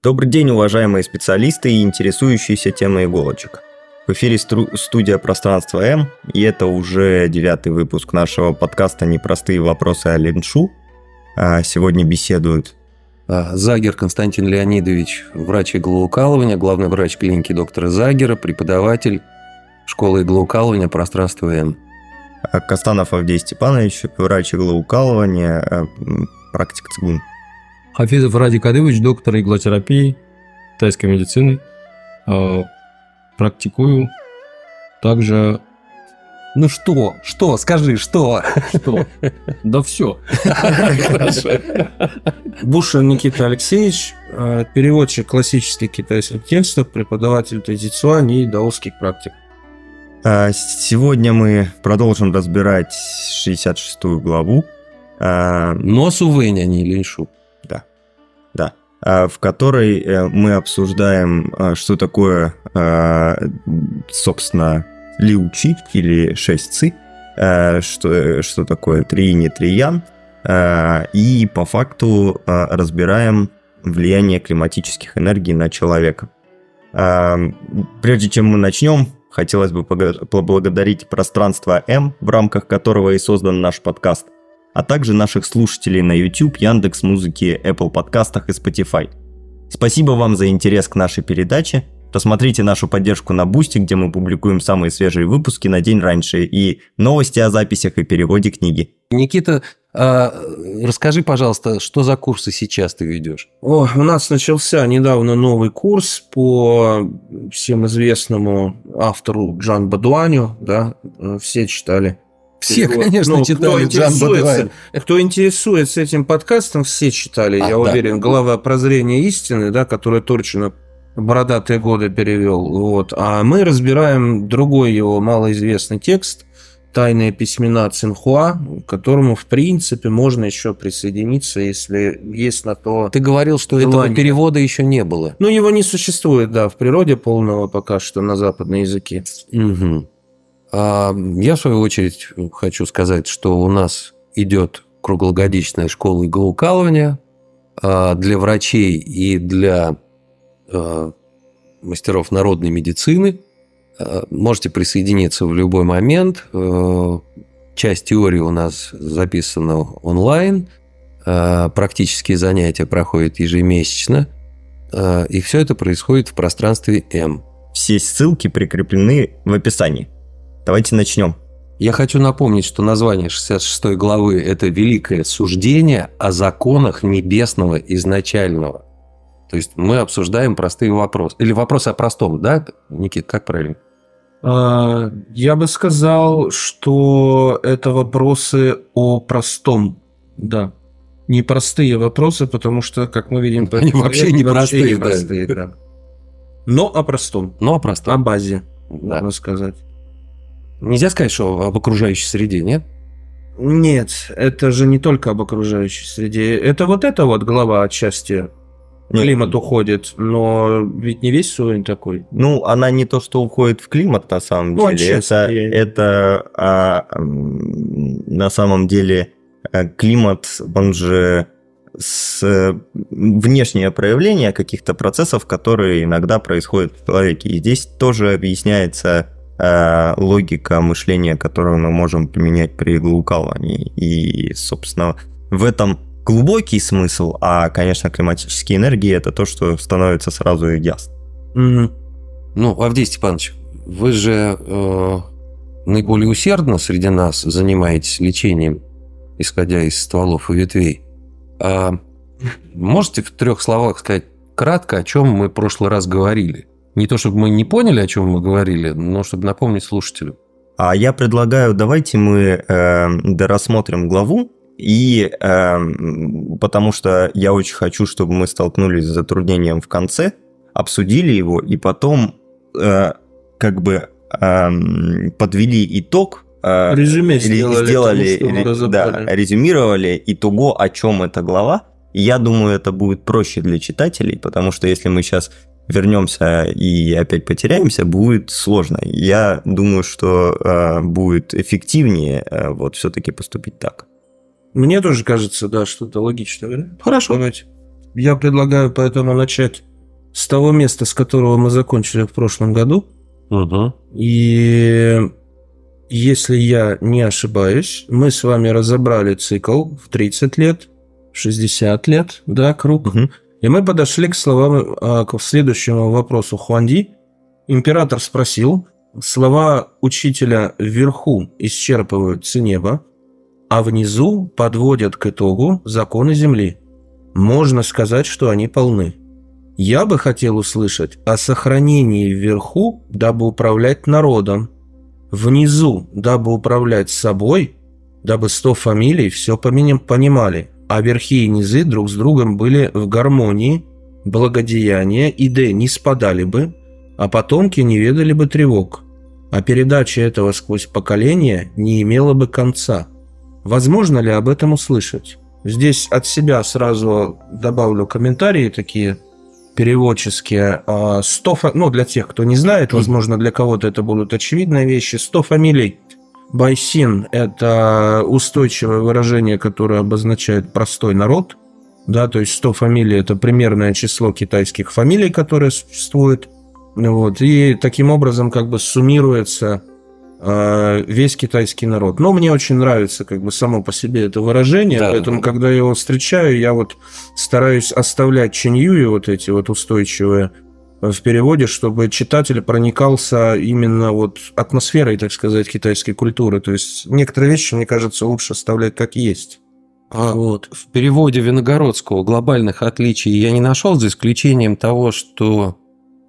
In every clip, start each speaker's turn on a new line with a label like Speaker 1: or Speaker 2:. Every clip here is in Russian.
Speaker 1: Добрый день, уважаемые специалисты и интересующиеся темой иголочек. В эфире стру- студия «Пространство М», и это уже девятый выпуск нашего подкаста «Непростые вопросы о линшу». А сегодня беседуют
Speaker 2: А, Загер Константин Леонидович, врач иглоукалывания, главный врач клиники доктора Загера, преподаватель школы иглоукалывания «Пространство М».
Speaker 1: а, Костанов Авдей Степанович, врач иглоукалывания, а, практик цигун.
Speaker 3: Хафизов Ради Кадыевич, доктор иглотерапии, тайской медицины. Э, Практикую также...
Speaker 2: Ну что? Что? Скажи, что?
Speaker 3: Что? Да все.
Speaker 4: Бушин Никита Алексеевич, э, переводчик классических китайских текстов, преподаватель традиционных и даосских практик.
Speaker 1: А, Сегодня мы продолжим разбирать 66 главу. а,
Speaker 2: Носу вынь, а не линшу.
Speaker 1: Да. а, В которой э, мы обсуждаем, а, что такое, а, собственно, лиучи или шесть ци, что, что такое триин и триян, и по факту разбираем влияние климатических энергий на человека. Прежде чем мы начнем, хотелось бы поблагодарить пространство М, в рамках которого и создан наш подкаст, а также наших слушателей на YouTube, Яндекс Музыке, Apple подкастах и Spotify. Спасибо вам за интерес к нашей передаче. Посмотрите нашу поддержку на Boosty, где мы публикуем самые свежие выпуски на день раньше и новости о записях и переводе книги.
Speaker 2: Никита, а, расскажи, пожалуйста, что за курсы сейчас ты ведешь?
Speaker 4: О, у нас начался недавно новый курс по всем известному автору Чжан Бодуаню, да, э, все читали.
Speaker 2: Все,
Speaker 4: Вот.
Speaker 2: конечно,
Speaker 4: Ну, кто
Speaker 2: читали Джан
Speaker 4: интересуется-. Кто интересуется этим подкастом, все читали,
Speaker 2: А,
Speaker 4: я
Speaker 2: да.
Speaker 4: уверен. Глава «Прозрение истины», да, который Турчинов бородатые годы перевел. Вот. А мы разбираем другой его малоизвестный текст «Тайные письмена Цинхуа», к которому, в принципе, можно еще присоединиться, если есть на то...
Speaker 2: Ты говорил, что этого
Speaker 4: Желание.
Speaker 2: перевода еще не было.
Speaker 4: Ну, его не существует, да, в природе полного пока что на западном языке.
Speaker 2: Мгм. А, я, в свою очередь, хочу сказать, что у нас идет круглогодичная школа иглоукалывания а, для врачей и для а, мастеров народной медицины. Можете присоединиться в любой момент. Часть теории у нас записана онлайн. Практические занятия проходят ежемесячно. И все это происходит в пространстве М.
Speaker 1: Все ссылки прикреплены в описании. Давайте начнем.
Speaker 2: Я хочу напомнить, что название 66 главы – это «Великое суждение о законах небесного изначального». То есть мы обсуждаем простые вопросы. Или вопросы о простом, да, Никит, как правильно?
Speaker 4: А, Я бы сказал, что это вопросы о простом, да. Непростые вопросы, потому что, как мы видим,
Speaker 2: Они вообще не простые, да.
Speaker 4: Но о простом,
Speaker 2: Ну, о
Speaker 4: о
Speaker 2: простом.
Speaker 4: базе,
Speaker 2: Да.
Speaker 4: можно сказать.
Speaker 2: Нельзя сказать, что об окружающей среде, нет?
Speaker 4: Нет, это же не только об окружающей среде. Это вот эта вот глава отчасти.
Speaker 1: Ну,
Speaker 4: Климат уходит, но ведь не весь уровень такой.
Speaker 1: Ну, она не то, что уходит в климат, на самом
Speaker 4: Ну,
Speaker 1: деле. Это, это а, на самом деле э, климат, он же с э, внешнее проявление каких-то процессов, которые иногда происходят в человеке. И здесь тоже объясняется логика мышления, которую мы можем применять при иглоукалывании. И, собственно, в этом глубокий смысл, а, конечно, климатические энергии это то, что становится сразу ясно.
Speaker 4: Мгм.
Speaker 2: Ну, Авдей Степанович, вы же э, наиболее усердно среди нас занимаетесь лечением, исходя из стволов и ветвей. А можете в трех словах сказать кратко, о чем мы в прошлый раз говорили? Не то, чтобы мы не поняли, о чем мы говорили, но чтобы напомнить слушателю.
Speaker 1: А я предлагаю, давайте мы э, дорассмотрим главу, и э, потому что я очень хочу, чтобы мы столкнулись с затруднением в конце, обсудили его, и потом э, как бы эм, подвели итог. э,
Speaker 4: Резюме
Speaker 1: или
Speaker 4: сделали,
Speaker 1: сделали
Speaker 4: тому, что мы
Speaker 1: ре- да, резюмировали итого, о чем эта глава. И я думаю, это будет проще для читателей, потому что если мы сейчас вернемся и опять потеряемся, будет сложно. Я думаю, что э, будет эффективнее э, вот все-таки поступить так.
Speaker 4: Мне тоже кажется, да, что это логично. да?
Speaker 1: Хорошо.
Speaker 4: Давайте. Я предлагаю поэтому начать с того места, с которого мы закончили в прошлом году.
Speaker 2: Угу.
Speaker 4: И если я не ошибаюсь, мы с вами разобрали цикл в 30 лет, 60 лет, да, круг.
Speaker 1: Мгм.
Speaker 4: И мы подошли к словам, а, к следующему вопросу Хуанди. Император спросил, слова учителя вверху исчерпывают небо, а внизу подводят к итогу законы Земли. Можно сказать, что они полны. Я бы хотел услышать о сохранении вверху, дабы управлять народом, внизу, дабы управлять собой, дабы сто фамилий все понимали, а верхи и низы друг с другом были в гармонии, благодеяния и д не спадали бы, а потомки не ведали бы тревог, а передача этого сквозь поколения не имела бы конца. Возможно ли об этом услышать? Здесь от себя сразу добавлю комментарии такие переводческие. А, 100, фа- ну, для тех, кто не знает, возможно, для кого-то это будут очевидные вещи. 100 фамилий Байсин – это устойчивое выражение, которое обозначает простой народ. Да, то есть 100 фамилий – это примерное число китайских фамилий, которые существуют. Вот, и таким образом как бы суммируется э, весь китайский народ. Но мне очень нравится как бы само по себе это выражение,
Speaker 2: Да.
Speaker 4: поэтому когда я его встречаю, я вот стараюсь оставлять чиньюи вот эти вот устойчивые в переводе, чтобы читатель проникался именно вот атмосферой, так сказать, китайской культуры. То есть некоторые вещи, мне кажется, лучше оставлять как есть.
Speaker 2: А
Speaker 4: Вот.
Speaker 2: в переводе Виногородского глобальных отличий я не нашел, за исключением того, что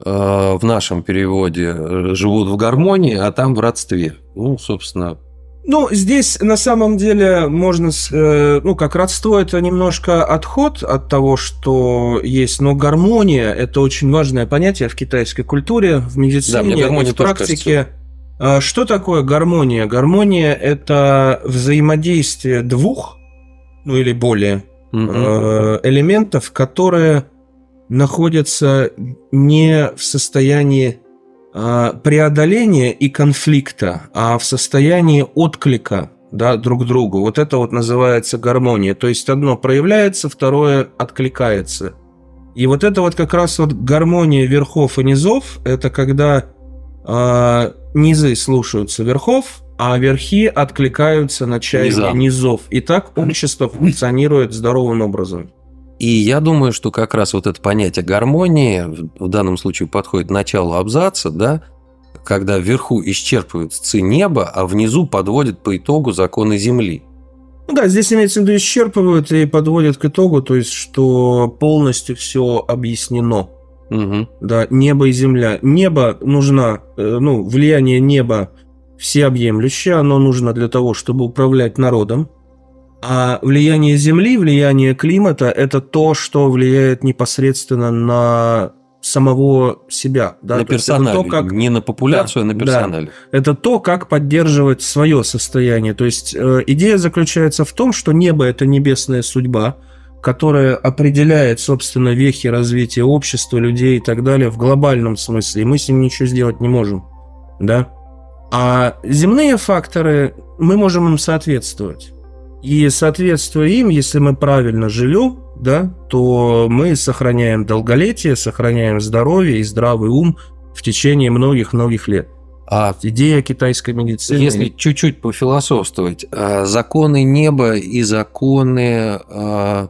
Speaker 2: э, в нашем переводе э, живут в гармонии, а там в родстве. Ну, собственно,
Speaker 4: Ну, здесь на самом деле можно, э, ну, как родство, это немножко отход от того, что есть, но гармония – это очень важное понятие в китайской культуре, в медицине,
Speaker 2: Да,
Speaker 4: в практике. А Что такое гармония? Гармония – это взаимодействие двух, ну или более,
Speaker 2: мгм.
Speaker 4: э, элементов, которые находятся не в состоянии преодоления и конфликта, а в состоянии отклика да, друг другу. Вот это вот называется гармония. То есть одно проявляется, второе откликается. И вот это вот как раз вот гармония верхов и низов, это когда а, низы слушаются верхов, а верхи откликаются на чаяние
Speaker 2: Низам.
Speaker 4: низов. И так общество функционирует здоровым образом.
Speaker 2: И я думаю, что как раз вот это понятие гармонии в- данном случае подходит началу абзаца, да, когда вверху исчерпывают ци неба, а внизу подводят по итогу законы Земли.
Speaker 4: Ну да, здесь имеется в виду исчерпывают и подводят к итогу, то есть, что полностью все объяснено.
Speaker 2: Мгм.
Speaker 4: Да, небо и земля. Небо нужно, э, ну, влияние неба всеобъемлющее, оно нужно для того, чтобы управлять народом. А влияние земли, влияние климата – это то, что влияет непосредственно на самого себя. Да?
Speaker 2: на
Speaker 4: То
Speaker 2: персонале.
Speaker 4: то, как
Speaker 2: Не на популяцию,
Speaker 4: Да,
Speaker 2: а на
Speaker 4: да.
Speaker 2: персонале.
Speaker 4: это то, как поддерживать свое состояние. То есть э, идея заключается в том, что небо это небесная судьба, которая определяет, собственно, вехи развития общества, людей и так далее в глобальном смысле. И мы с ним ничего сделать не можем. Да? А земные факторы, мы можем им соответствовать. И соответствуя им, если мы правильно живем, да, то мы сохраняем долголетие, сохраняем здоровье и здравый ум в течение многих-многих лет.
Speaker 2: А
Speaker 4: Идея китайской медицины.
Speaker 2: если чуть-чуть пофилософствовать, а, законы неба и законы а,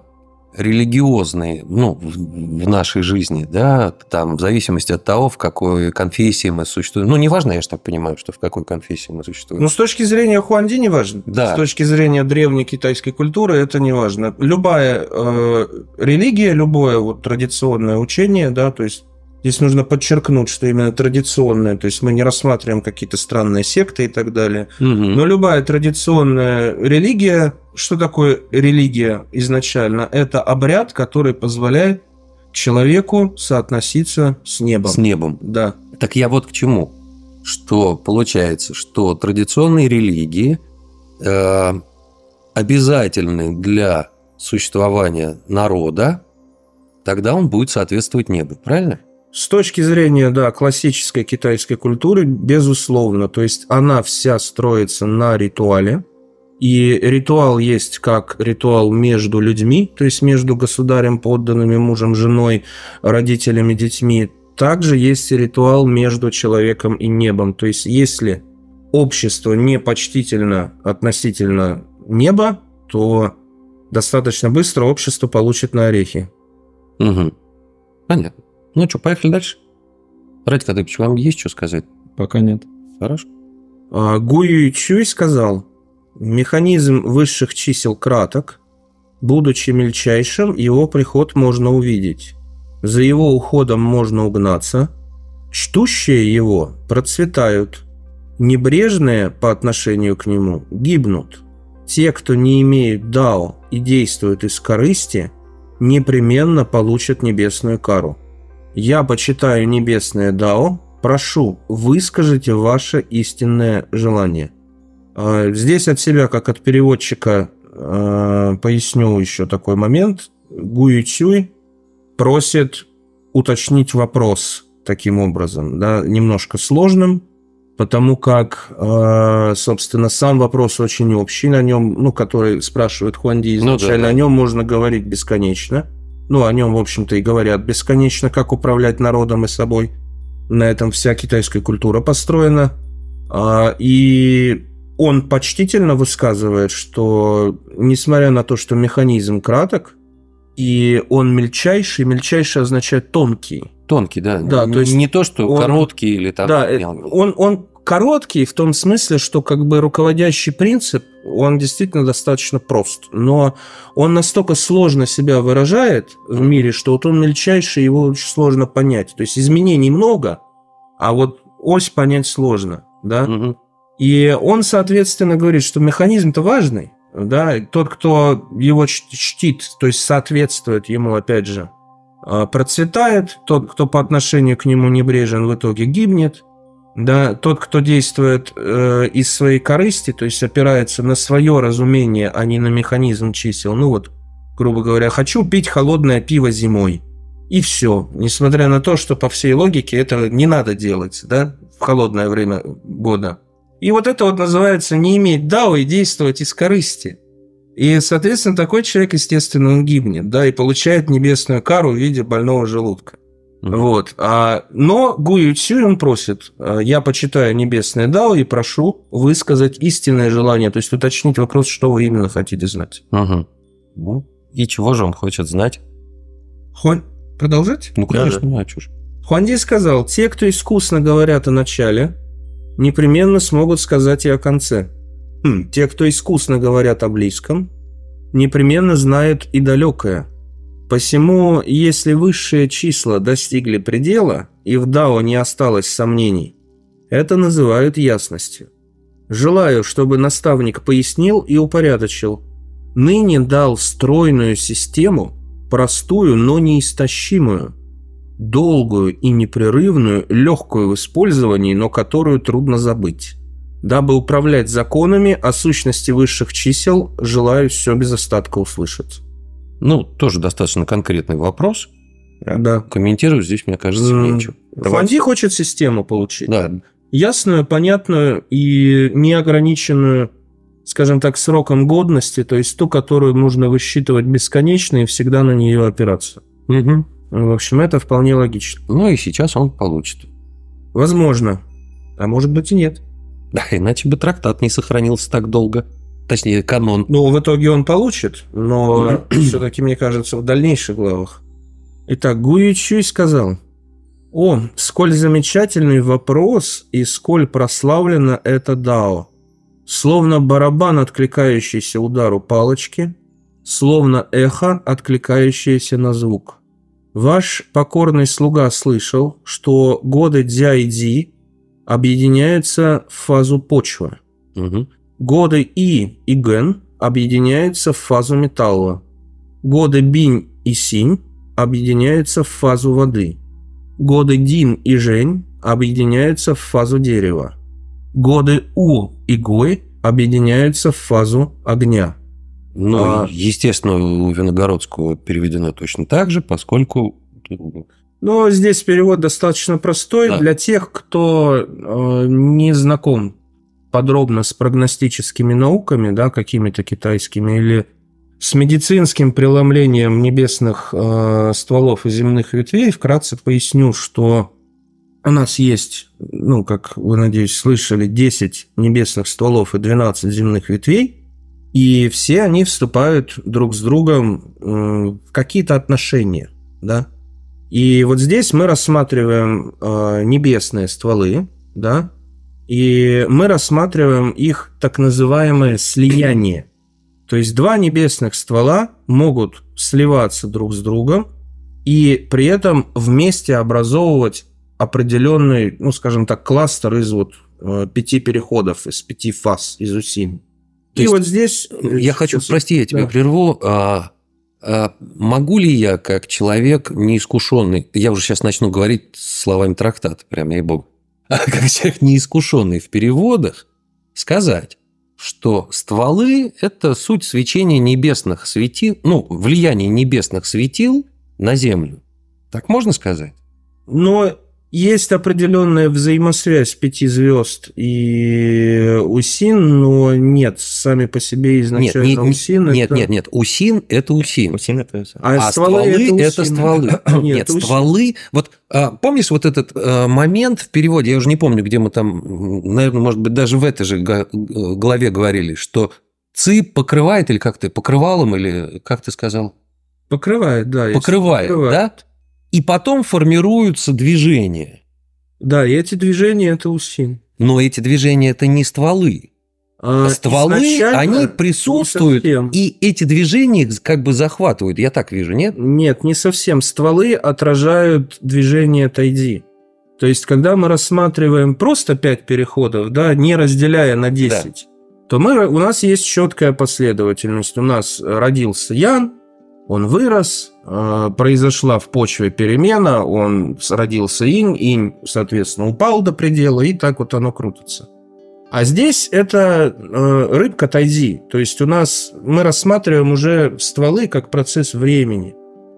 Speaker 2: религиозные, ну, в, нашей жизни, да, там, в зависимости от того, в какой конфессии мы существуем. Ну, неважно, я же так понимаю, что в какой конфессии мы существуем.
Speaker 4: Ну, с точки зрения Хуанди не важно.
Speaker 2: Да.
Speaker 4: С точки зрения древней китайской культуры это не важно. Любая э, религия, любое вот традиционное учение, да, то есть здесь нужно подчеркнуть, что именно традиционное, то есть мы не рассматриваем какие-то странные секты и так далее.
Speaker 2: Мгм.
Speaker 4: Но любая традиционная религия, что такое религия изначально? Это обряд, который позволяет человеку соотноситься с небом.
Speaker 2: С небом.
Speaker 4: Да.
Speaker 2: Так я вот к чему. Что получается, что традиционные религии э, обязательны для существования народа, тогда он будет соответствовать небу, правильно?
Speaker 4: С точки зрения, да, классической китайской культуры, безусловно, то есть она вся строится на ритуале, И ритуал есть как ритуал между людьми, то есть между государем, подданными, мужем, женой, родителями, детьми. Также есть и ритуал между человеком и небом. То есть если общество не почтительно относительно неба, то достаточно быстро общество получит на орехи.
Speaker 2: Угу. Понятно. Ну что, поехали дальше? Радик Адыпович, вам есть что сказать?
Speaker 3: Пока нет.
Speaker 2: Хорошо.
Speaker 4: А, Гу Чуй сказал, механизм высших чисел краток, будучи мельчайшим, его приход можно увидеть. За его уходом можно угнаться. Чтущие его процветают. Небрежные по отношению к нему гибнут. Те, кто не имеют дао и действуют из корысти, непременно получат небесную кару. Я почитаю небесное дао, прошу, выскажите ваше истинное желание. А, здесь от себя, как от переводчика, а, поясню еще такой момент. Гуи Цюй просит уточнить вопрос таким образом, да, немножко сложным, потому как, э, собственно, сам вопрос очень общий, на нем, ну, который спрашивает Хуанди изначально, ну, да, да. о нем можно говорить бесконечно. Ну, о нем, в общем-то, и говорят бесконечно, как управлять народом и собой. На этом вся китайская культура построена. А, и он почтительно высказывает, что, несмотря на то, что механизм краток, и он мельчайший, мельчайший означает тонкий.
Speaker 2: Тонкий, да.
Speaker 4: Да,
Speaker 2: то есть не то, что он, короткий или там.
Speaker 4: Да, он, он короткий в том смысле, что как бы руководящий принцип, он действительно достаточно прост, но он настолько сложно себя выражает в мире, что вот он мельчайший, его очень сложно понять. То есть изменений много, а вот ось понять сложно, да. Угу. И он, соответственно, говорит, что механизм-то важный, да, тот, кто его чтит, то есть соответствует ему, опять же, а, процветает, тот, кто по отношению к нему небрежен, в итоге гибнет, да, тот, кто действует э, из своей корысти, то есть опирается на свое разумение, а не на механизм чисел. Ну вот, грубо говоря, хочу пить холодное пиво зимой. И все. Несмотря на то, что по всей логике это не надо делать, да, в холодное время года. И вот это вот называется не иметь дао и действовать из корысти. И, соответственно, такой человек, естественно, он гибнет, да, и получает небесную кару в виде больного желудка. Mm-hmm. Вот. А, но Гую Цюй он просит, «А, я почитаю небесное дао и прошу высказать истинное желание, то есть уточнить вопрос, что вы именно хотите знать.
Speaker 2: Угу. Ну, и чего же он хочет знать?
Speaker 4: Хуан... Продолжать?
Speaker 2: Ну, конечно, да, да. а чушь.
Speaker 4: Хуанди сказал, те, кто искусно говорят о начале, непременно смогут сказать и о конце. Хм, те, кто искусно говорят о близком, непременно знают и далекое – Посему, если высшие числа достигли предела, и в Дао не осталось сомнений, это называют ясностью. Желаю, чтобы наставник пояснил и упорядочил. Ныне дал стройную систему, простую, но неистощимую, долгую и непрерывную, легкую в использовании, но которую трудно забыть. Дабы управлять законами о сущности высших чисел, желаю все без остатка услышать.
Speaker 2: Ну, тоже достаточно конкретный вопрос.
Speaker 4: Да.
Speaker 2: Комментировать здесь, мне кажется, mm. нечего.
Speaker 4: Фонди хочет систему получить.
Speaker 2: Да.
Speaker 4: Ясную, понятную и неограниченную, скажем так, сроком годности, то есть ту, которую нужно высчитывать бесконечно и всегда на нее опираться.
Speaker 2: Угу.
Speaker 4: В общем, это вполне логично.
Speaker 2: Ну и сейчас он получит.
Speaker 4: Возможно. А может быть и нет.
Speaker 2: Да, иначе бы трактат не сохранился так долго. Точнее, канон.
Speaker 4: Ну, в итоге он получит, но все-таки, мне кажется, в дальнейших главах. Итак, Гуи Чуй сказал, «О, сколь замечательный вопрос и сколь прославлено это Дао! Словно барабан, откликающийся удару палочки, словно эхо, откликающееся на звук. Ваш покорный слуга слышал, что годы Дзя и Ди объединяются в фазу почвы.
Speaker 2: Угу.
Speaker 4: Годы И и Ген объединяются в фазу металла. Годы Бинь и Синь объединяются в фазу воды. Годы Дин и Жень объединяются в фазу дерева. Годы У и Гой объединяются в фазу огня.
Speaker 2: Ну, а... естественно, у Виногородского переведено точно так же, поскольку...
Speaker 4: Но здесь перевод достаточно простой да. для тех, кто э, не знаком подробно с прогностическими науками, да, какими-то китайскими, или с медицинским преломлением небесных э, стволов и земных ветвей, вкратце поясню, что у нас есть, ну, как вы, надеюсь, слышали, 10 небесных стволов и 12 земных ветвей, и все они вступают друг с другом э, в какие-то отношения, да. И вот здесь мы рассматриваем э, небесные стволы, да, и мы рассматриваем их так называемое слияние. То есть два небесных ствола могут сливаться друг с другом и при этом вместе образовывать определенный, ну, скажем так, кластер из вот э, пяти переходов, из пяти фаз, из усин.
Speaker 2: То и вот здесь... Э, я хочу, прости, я тебя да. прерву. А, а, могу ли я, как человек неискушенный, я уже сейчас начну говорить словами трактата, прям ей-богу, а как человек неискушенный в переводах, сказать, что стволы – это суть свечения небесных светил, ну, влияние небесных светил на Землю. Так можно сказать?
Speaker 4: Но есть определенная взаимосвязь пяти звезд и Усин, но нет, сами по себе изначально нет, не, Усин.
Speaker 2: Нет, это... нет, нет, Усин это Усин.
Speaker 1: Усин это
Speaker 2: А, а стволы, стволы это, это стволы. нет, нет это стволы. Вот а, помнишь вот этот а, момент в переводе? Я уже не помню, где мы там, наверное, может быть, даже в этой же главе говорили, что ЦИ покрывает или как ты покрывалом или как ты сказал?
Speaker 4: Покрывает, да.
Speaker 2: Покрывает, покрывает. да? И потом формируются движения.
Speaker 4: Да, и эти движения – это усин.
Speaker 2: Но эти движения – это не стволы. А, стволы, они присутствуют, и эти движения их как бы захватывают. Я так вижу, нет?
Speaker 4: Нет, не совсем. Стволы отражают движение тайди. То есть, когда мы рассматриваем просто 5 переходов, да, не разделяя на 10, да. то мы, у нас есть четкая последовательность. У нас родился Ян, он вырос, э, произошла в почве перемена, он родился инь, инь, соответственно, упал до предела, и так вот оно крутится. А здесь это э, рыбка тайзи, то есть у нас мы рассматриваем уже стволы как процесс времени.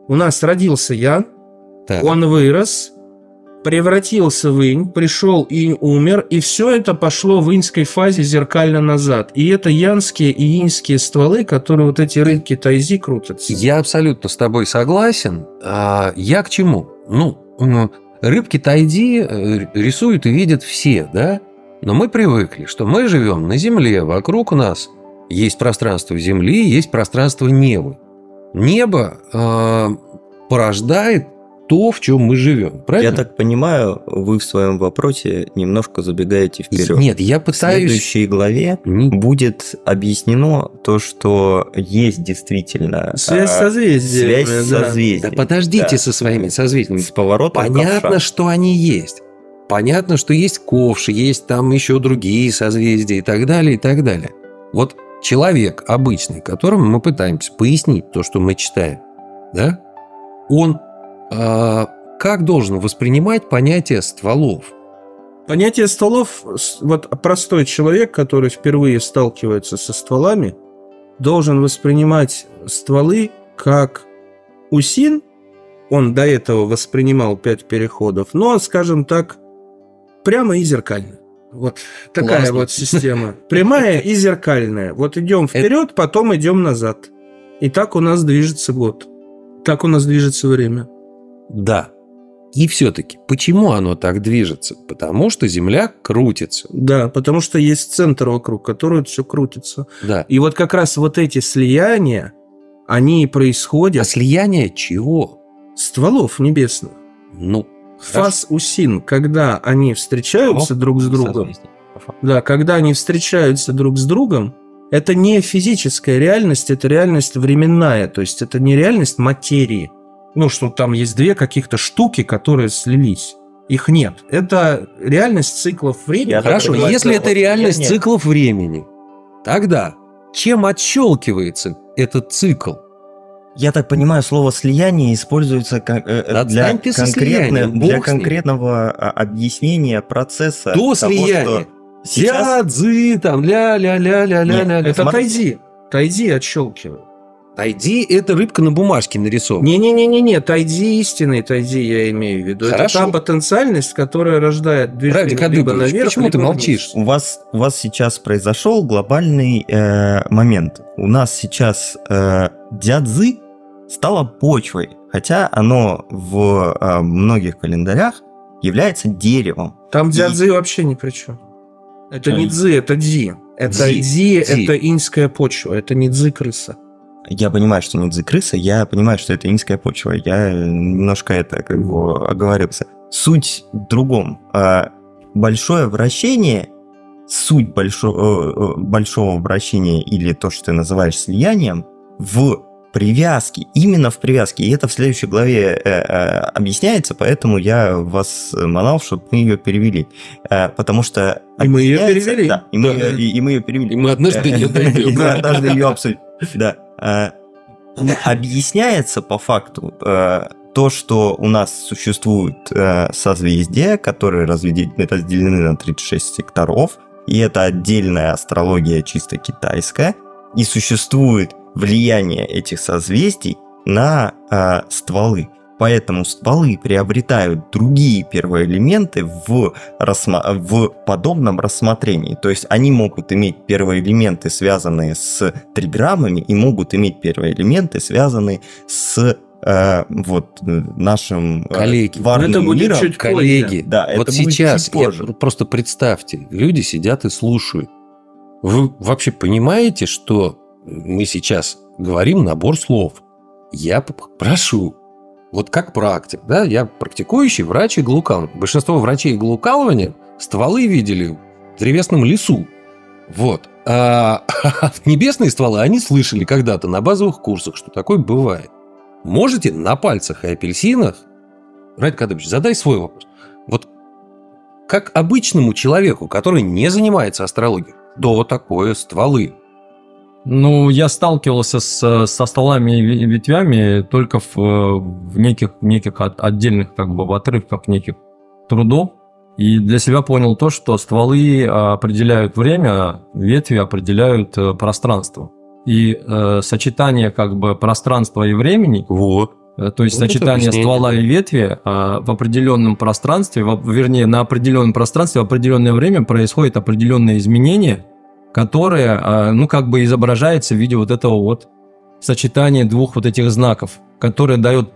Speaker 4: У нас родился ян, так. он вырос, превратился в инь, пришел инь, умер, и все это пошло в иньской фазе зеркально назад. И это янские и иньские стволы, которые вот эти рыбки тайзи крутятся.
Speaker 2: Я абсолютно с тобой согласен. А я к чему? Ну, рыбки тайди э, рисуют и видят все, да? Но мы привыкли, что мы живем на Земле, вокруг нас есть пространство Земли, есть пространство неба. Небо э, порождает то, в чем мы живем. Правильно?
Speaker 1: Я так понимаю, вы в своем вопросе немножко забегаете вперед.
Speaker 2: Нет, я пытаюсь...
Speaker 1: В следующей главе будет объяснено то, что есть действительно...
Speaker 4: Связь а, созвездия.
Speaker 1: Связь да. созвездия.
Speaker 2: Да подождите да. со своими созвездиями.
Speaker 1: С поворотом
Speaker 2: Понятно,
Speaker 1: ковша.
Speaker 2: что они есть. Понятно, что есть ковши, есть там еще другие созвездия и так далее, и так далее. Вот человек обычный, которому мы пытаемся пояснить то, что мы читаем, да, он а, как должен воспринимать понятие стволов?
Speaker 4: Понятие стволов, вот простой человек, который впервые сталкивается со стволами, должен воспринимать стволы как усин, он до этого воспринимал пять переходов, но, скажем так, прямо и зеркально. Вот такая Классно. вот система. Прямая и зеркальная. Вот идем вперед, потом идем назад. И так у нас движется год. Так у нас движется время.
Speaker 2: Да. И все-таки, почему оно так движется? Потому что Земля крутится.
Speaker 4: Да, потому что есть центр вокруг, который все крутится.
Speaker 2: Да.
Speaker 4: И вот как раз вот эти слияния, они происходят...
Speaker 2: А слияние чего?
Speaker 4: Стволов небесных.
Speaker 2: Ну,
Speaker 4: Фас усин, когда они встречаются О, друг с другом. Да, когда они встречаются друг с другом, это не физическая реальность, это реальность временная, то есть это не реальность материи ну, что там есть две каких-то штуки, которые слились. Их нет. Это реальность циклов времени. Я
Speaker 2: Хорошо, понимаю, если это реальность нет. циклов времени, тогда чем отщелкивается этот цикл?
Speaker 1: Я так понимаю, слово слияние используется как, э, э для, конкретно, для конкретного а, объяснения процесса.
Speaker 2: До слияния. Сейчас... Ся, дзы, там, ля-ля-ля-ля-ля-ля.
Speaker 4: Это тайди. Тайди отщелкивает.
Speaker 2: ID – это рыбка на бумажке нарисована.
Speaker 4: Не-не-не-не, тайди истинный тайди я имею в виду.
Speaker 2: Хорошо.
Speaker 4: Это та потенциальность, которая рождает движение
Speaker 2: Радик
Speaker 4: либо наверх,
Speaker 2: почему ты
Speaker 4: либо
Speaker 2: молчишь?
Speaker 1: У вас, у вас сейчас произошел глобальный э, момент. У нас сейчас э, дядзы стало почвой, хотя оно в э, многих календарях является деревом.
Speaker 4: Там
Speaker 1: И-
Speaker 4: дядзы вообще ни при чем. Это не
Speaker 3: Ай.
Speaker 4: дзы, это дзи. Это
Speaker 2: Дзи,
Speaker 4: дзи,
Speaker 2: дзи.
Speaker 4: это иньская почва, это не дзы крыса.
Speaker 1: Я понимаю, что не дзы крыса, я понимаю, что это инская почва. Я немножко это как бы оговорился. Суть в другом. А, Большое вращение, суть большого, большого вращения или то, что ты называешь слиянием, в привязке, именно в привязке. И это в следующей главе э, э, объясняется, поэтому я вас манал, чтобы мы ее перевели. Э, потому что...
Speaker 4: И мы
Speaker 1: объясняется-
Speaker 4: перевели.
Speaker 1: Да, и мы,
Speaker 2: Да.
Speaker 1: её- и- и мы ее перевели.
Speaker 2: И мы однажды ее
Speaker 1: И
Speaker 2: дойдем.
Speaker 1: мы однажды ее обсудим. Да. А, Объясняется по факту э, то, что у нас существуют э, созвездия, которые разделены на 36 секторов, и это отдельная астрология чисто китайская, и существует влияние этих созвездий на э, стволы. Поэтому стволы приобретают другие первоэлементы в, рассма- в подобном рассмотрении. То есть они могут иметь первоэлементы, связанные с триграммами, и могут иметь первоэлементы, связанные с э, вот э, нашим э,
Speaker 2: Коллеги.
Speaker 4: Но это будет
Speaker 1: миром.
Speaker 4: чуть
Speaker 2: Коллеги,
Speaker 1: Да, это
Speaker 2: вот
Speaker 1: будет
Speaker 2: сейчас,
Speaker 1: чуть
Speaker 2: я-
Speaker 1: позже.
Speaker 2: просто представьте, люди сидят и слушают. Вы вообще понимаете, что мы сейчас говорим набор слов? Я прошу, вот как практик, да, я практикующий врач иглоукалывания. Большинство врачей иглоукалывания стволы видели в древесном лесу. Вот. А небесные стволы они слышали когда-то на базовых курсах, что такое бывает. Можете на пальцах и апельсинах, Радик Кадыпович, задай свой вопрос. Вот как обычному человеку, который не занимается астрологией, что такое стволы?
Speaker 3: Ну, я сталкивался с, со столами и ве- ветвями только в, в неких, неких от- отдельных как бы в отрывках неких трудов. И для себя понял то, что стволы определяют время, ветви определяют э, пространство. И э, сочетание как бы пространства и времени,
Speaker 2: Вот.
Speaker 3: э, то есть
Speaker 2: Вот
Speaker 3: сочетание ствола и ветви э, в определенном пространстве, во- вернее, на определенном пространстве в определенное время происходит определенные изменения, которые, э, ну, как бы изображается в виде вот этого вот сочетания двух вот этих знаков, которое дает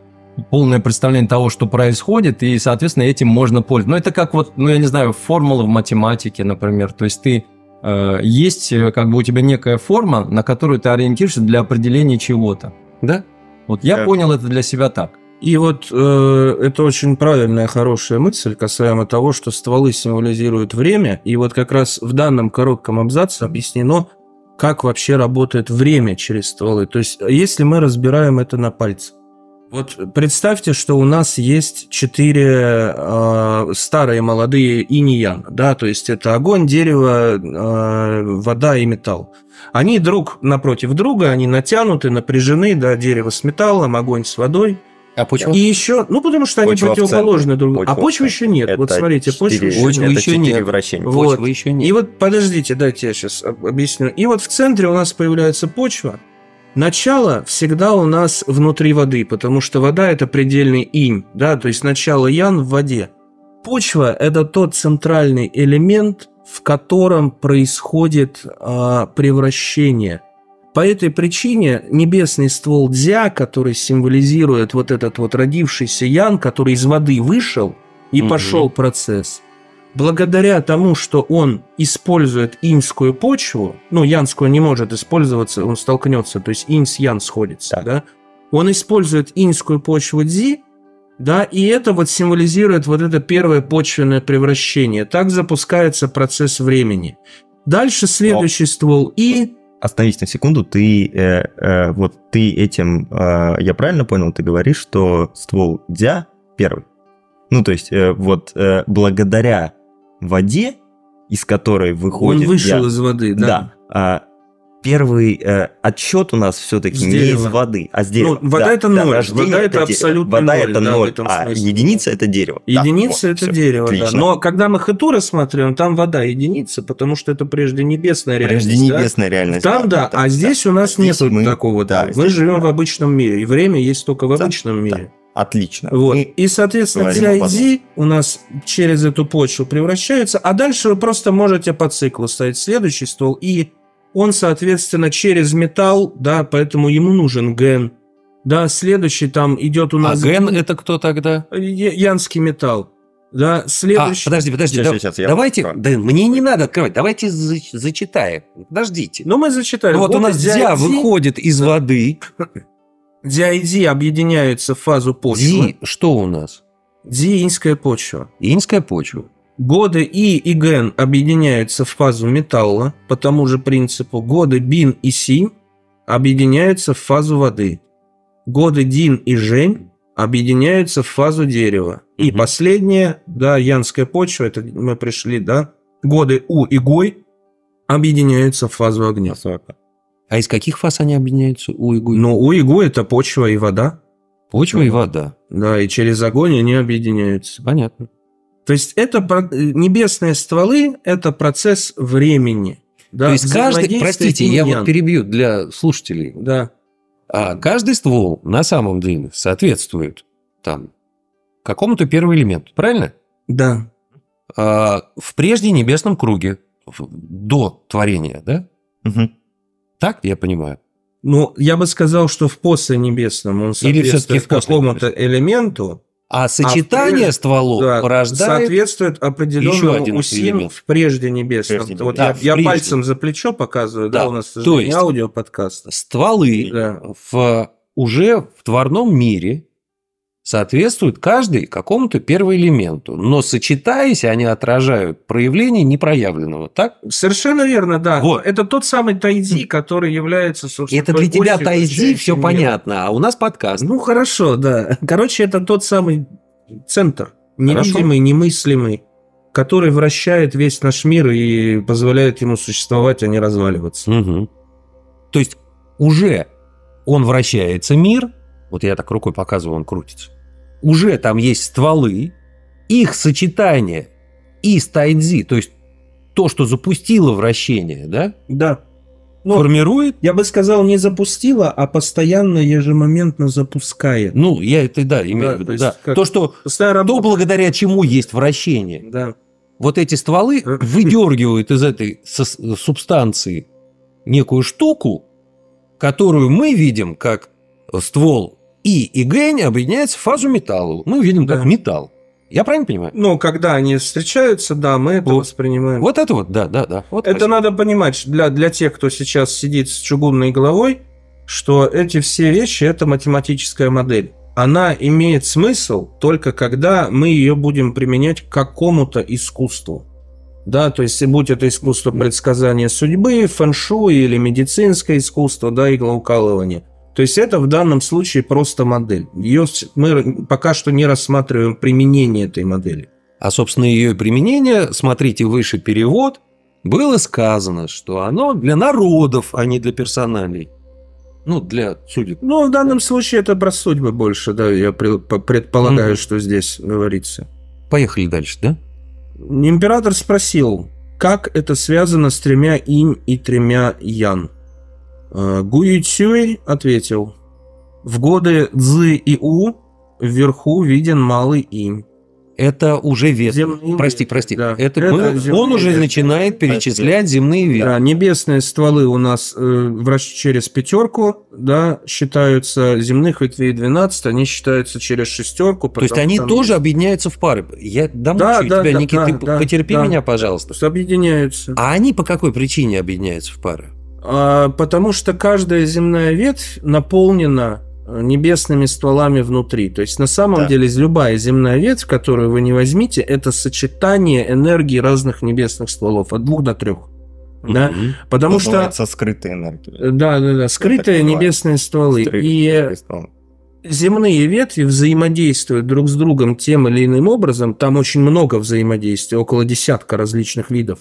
Speaker 3: полное представление того, что происходит, и, соответственно, этим можно пользоваться. Ну, это как вот, ну, я не знаю, формула в математике, например. То есть ты э, есть, как бы у тебя некая форма, на которую ты ориентируешься для определения чего-то.
Speaker 2: Да?
Speaker 3: Вот я
Speaker 1: Да.
Speaker 3: понял это для себя так.
Speaker 4: И вот э, это очень правильная, хорошая мысль касаемо того, что стволы символизируют время. И вот как раз в данном коротком абзаце объяснено, как вообще работает время через стволы. То есть, если мы разбираем это на пальце. Вот представьте, что у нас есть четыре э, старые молодые инь-ян, да, то есть это огонь, дерево, э, вода и металл. Они друг напротив друга, они натянуты, напряжены, да, дерево с металлом, огонь с водой.
Speaker 2: А почему?
Speaker 4: И еще, ну потому что они
Speaker 1: Почва
Speaker 4: противоположны друг другу.
Speaker 1: Почва
Speaker 4: А почвы еще нет. вот
Speaker 1: Это
Speaker 4: смотрите, почвы
Speaker 1: четыре-
Speaker 4: еще
Speaker 2: Почвы
Speaker 4: нет.
Speaker 2: еще нет.
Speaker 1: вращения.
Speaker 4: Вот.
Speaker 2: Почвы еще нет.
Speaker 4: И вот подождите, дайте я сейчас объясню. И вот в центре у нас появляется почва. Начало всегда у нас внутри воды, потому что вода это предельный инь, да, то есть начало ян в воде. Почва это тот центральный элемент, в котором происходит а, превращение. По этой причине небесный ствол дзя, который символизирует вот этот вот родившийся ян, который из воды вышел и
Speaker 2: Мгм.
Speaker 4: пошел процесс, благодаря тому, что он использует инскую почву, ну, янскую не может использоваться, он столкнется, то есть инь с ян сходится,
Speaker 1: Так.
Speaker 4: да, он использует инскую почву дзи, да, и это вот символизирует вот это первое почвенное превращение. Так запускается процесс времени. Дальше следующий ствол и
Speaker 1: Остановись на секунду, ты э, э, вот ты этим, э, я правильно понял, ты говоришь, что ствол дзя первый. Ну, то есть, э, вот э, благодаря воде, из которой
Speaker 4: он
Speaker 1: выходит
Speaker 4: вышел
Speaker 1: дзя,
Speaker 4: из воды, да.
Speaker 1: да, а, первый э, отчет у нас все-таки не
Speaker 4: дерева.
Speaker 1: из воды, а с дерева.
Speaker 4: Ну, вода это ноль,
Speaker 1: рождение
Speaker 4: вода это абсолютно
Speaker 1: Вода
Speaker 4: ноль,
Speaker 1: это
Speaker 4: да,
Speaker 1: ноль, а единица это дерево. Да,
Speaker 4: Единица
Speaker 1: вот,
Speaker 4: это
Speaker 1: всё,
Speaker 4: дерево,
Speaker 1: отлично.
Speaker 4: да. Но когда мы Хатура смотрим, там вода единица, потому что это прежде небесная реальность.
Speaker 1: Прежде
Speaker 4: да?
Speaker 1: небесная реальность.
Speaker 4: Там да, а здесь у нас
Speaker 1: Здесь
Speaker 4: нет
Speaker 1: мы-
Speaker 4: такого.
Speaker 1: да,
Speaker 4: Да, мы живем
Speaker 1: да.
Speaker 4: в обычном мире, и время есть только в
Speaker 1: Да,
Speaker 4: обычном мире.
Speaker 1: Отлично.
Speaker 4: Вот.
Speaker 1: Мы-
Speaker 4: И, соответственно, TID у нас через эту почву превращается, а дальше вы просто можете по циклу ставить следующий ствол, и он, соответственно, через металл, да, поэтому ему нужен ген. Да, следующий там идет у
Speaker 2: А
Speaker 4: нас...
Speaker 2: ген это кто тогда?
Speaker 4: Янский металл. Да,
Speaker 2: А,
Speaker 4: следующий...
Speaker 2: подожди, подожди.
Speaker 1: Сейчас,
Speaker 2: да-
Speaker 1: сейчас, я
Speaker 2: давайте,
Speaker 1: открою.
Speaker 2: да мне не надо открывать, давайте за- зачитаем. Подождите.
Speaker 4: Ну, мы зачитали.
Speaker 2: Ну, вот у нас Дзя выходит из воды.
Speaker 4: DID объединяются в фазу почвы.
Speaker 2: Ди, что у нас?
Speaker 4: Диинская почва.
Speaker 2: Инская почва.
Speaker 4: Годы И и Ген объединяются в фазу металла по тому же принципу. Годы Бин и Синь объединяются в фазу воды. Годы Дин и Жень объединяются в фазу дерева. И
Speaker 2: Мгм.
Speaker 4: последнее, да, янская почва, это мы пришли, да, годы У и Гой объединяются в фазу огня.
Speaker 2: А из каких фаз они объединяются? У и Гуй?
Speaker 4: Но У и Гой это почва и вода,
Speaker 2: Почва и вода.
Speaker 4: да, и через огонь они объединяются.
Speaker 2: Понятно.
Speaker 4: То есть это про- небесные стволы, это процесс времени. Да,
Speaker 2: То есть каждый, простите, я вот перебью для слушателей.
Speaker 4: Да.
Speaker 2: А каждый ствол на самом деле соответствует там какому-то первому элементу, правильно?
Speaker 4: Да.
Speaker 2: А, в прежде небесном круге, в- до творения, да?
Speaker 1: Мгм.
Speaker 2: Так я понимаю.
Speaker 4: Ну, я бы сказал, что в после небесном он
Speaker 2: Или
Speaker 4: соответствует
Speaker 2: в после
Speaker 4: какому-то элементу,
Speaker 2: А сочетание
Speaker 4: прежде-
Speaker 2: стволов
Speaker 4: да,
Speaker 2: порождает...
Speaker 4: соответствует
Speaker 2: еще
Speaker 4: определенному
Speaker 2: один
Speaker 4: усилию в прежде небесном.
Speaker 1: Прежде
Speaker 4: вот
Speaker 2: да,
Speaker 4: я,
Speaker 2: в
Speaker 4: я
Speaker 2: прежде.
Speaker 4: пальцем за плечо показываю, да,
Speaker 2: Да,
Speaker 4: у нас
Speaker 2: то есть-
Speaker 4: аудиоподкаст.
Speaker 2: стволы
Speaker 4: Да.
Speaker 2: в, уже в творном мире соответствуют каждый какому-то первоэлементу, но сочетаясь, они отражают проявление непроявленного, так?
Speaker 4: Совершенно верно, да.
Speaker 2: Вот.
Speaker 4: Это тот самый Тайди, который является, собственно,
Speaker 2: Это для тебя Тайзи, все
Speaker 4: мир.
Speaker 2: понятно, а у нас подкаст.
Speaker 4: Ну, хорошо, да. Короче, это тот самый центр,
Speaker 2: Хорошо.
Speaker 4: невидимый, немыслимый, который вращает весь наш мир и позволяет ему существовать, а не разваливаться.
Speaker 2: Мгм. То есть уже он вращается, мир, вот я так рукой показываю, он крутится, уже там есть стволы, их сочетание и тайдзи, то есть то, что запустило вращение, да,
Speaker 4: Да. Ну,
Speaker 2: формирует,
Speaker 4: я бы сказал, не запустила, а постоянно, ежемоментно запускает.
Speaker 2: ну, я это, да, имею
Speaker 4: Да,
Speaker 2: в виду,
Speaker 4: то
Speaker 2: да.
Speaker 4: как-
Speaker 2: То, что, то, благодаря чему есть вращение.
Speaker 4: Да.
Speaker 2: Вот эти стволы выдергивают из этой субстанции некую штуку, которую мы видим как ствол И и Гэнь объединяется в фазу металла. Мы видим как
Speaker 4: Да.
Speaker 2: металл. Я правильно понимаю?
Speaker 4: Ну, когда они встречаются, да, мы это
Speaker 2: Вот.
Speaker 4: воспринимаем.
Speaker 2: Вот это вот, да, да, да. Вот
Speaker 4: Это
Speaker 2: спасибо.
Speaker 4: надо понимать для, для тех, кто сейчас сидит с чугунной головой, что эти все вещи – это математическая модель. Она имеет смысл только когда мы ее будем применять к какому-то искусству. Да, то есть, будь это искусство предсказания судьбы, фэншуй или медицинское искусство, да, иглоукалывание. То есть, это в данном случае просто модель. Ее мы пока что не рассматриваем применение этой модели.
Speaker 2: А, собственно, ее применение, смотрите выше перевод, было сказано, что оно для народов, а не для персоналей. Ну, для судеб.
Speaker 4: Ну, в данном случае это про судьбы больше, да, я предполагаю,
Speaker 2: Мгм.
Speaker 4: что здесь говорится.
Speaker 2: Поехали дальше, да?
Speaker 4: Император спросил, как это связано с тремя инь и тремя ян. Э, Гуи Цюй ответил, в годы Цзы и У вверху виден малый инь.
Speaker 2: Это уже вет.
Speaker 4: Земные
Speaker 2: Прости,
Speaker 4: ветви,
Speaker 2: прости.
Speaker 4: да.
Speaker 2: Это
Speaker 4: Это
Speaker 2: мы- он уже
Speaker 4: ветви.
Speaker 2: начинает перечислять земные ветви.
Speaker 4: Да, небесные стволы у нас э, через пятерку, да, считаются земных ветвей 12, они считаются через шестерку.
Speaker 2: То есть они
Speaker 4: там
Speaker 2: тоже объединяются в пары. Я домучаю
Speaker 4: Да, да,
Speaker 2: тебя,
Speaker 4: да,
Speaker 2: Никит,
Speaker 4: да,
Speaker 2: ты
Speaker 4: да,
Speaker 2: потерпи
Speaker 4: да.
Speaker 2: меня, пожалуйста.
Speaker 4: Объединяются.
Speaker 2: А они по какой причине объединяются в пары?
Speaker 4: А, потому что каждая земная ветвь наполнена э, небесными стволами внутри. То есть на самом
Speaker 1: Да.
Speaker 4: деле любая земная ветвь, которую вы не возьмите, это сочетание энергии разных небесных стволов от двух до трех. Да?
Speaker 2: Мгм.
Speaker 4: Потому что
Speaker 1: скрытая энергия.
Speaker 4: э, да, да, да, скрытые небесные стволы.
Speaker 1: Скрытая
Speaker 4: И земные ветви взаимодействуют друг с другом тем или иным образом. Там очень много взаимодействия, около десятка различных видов.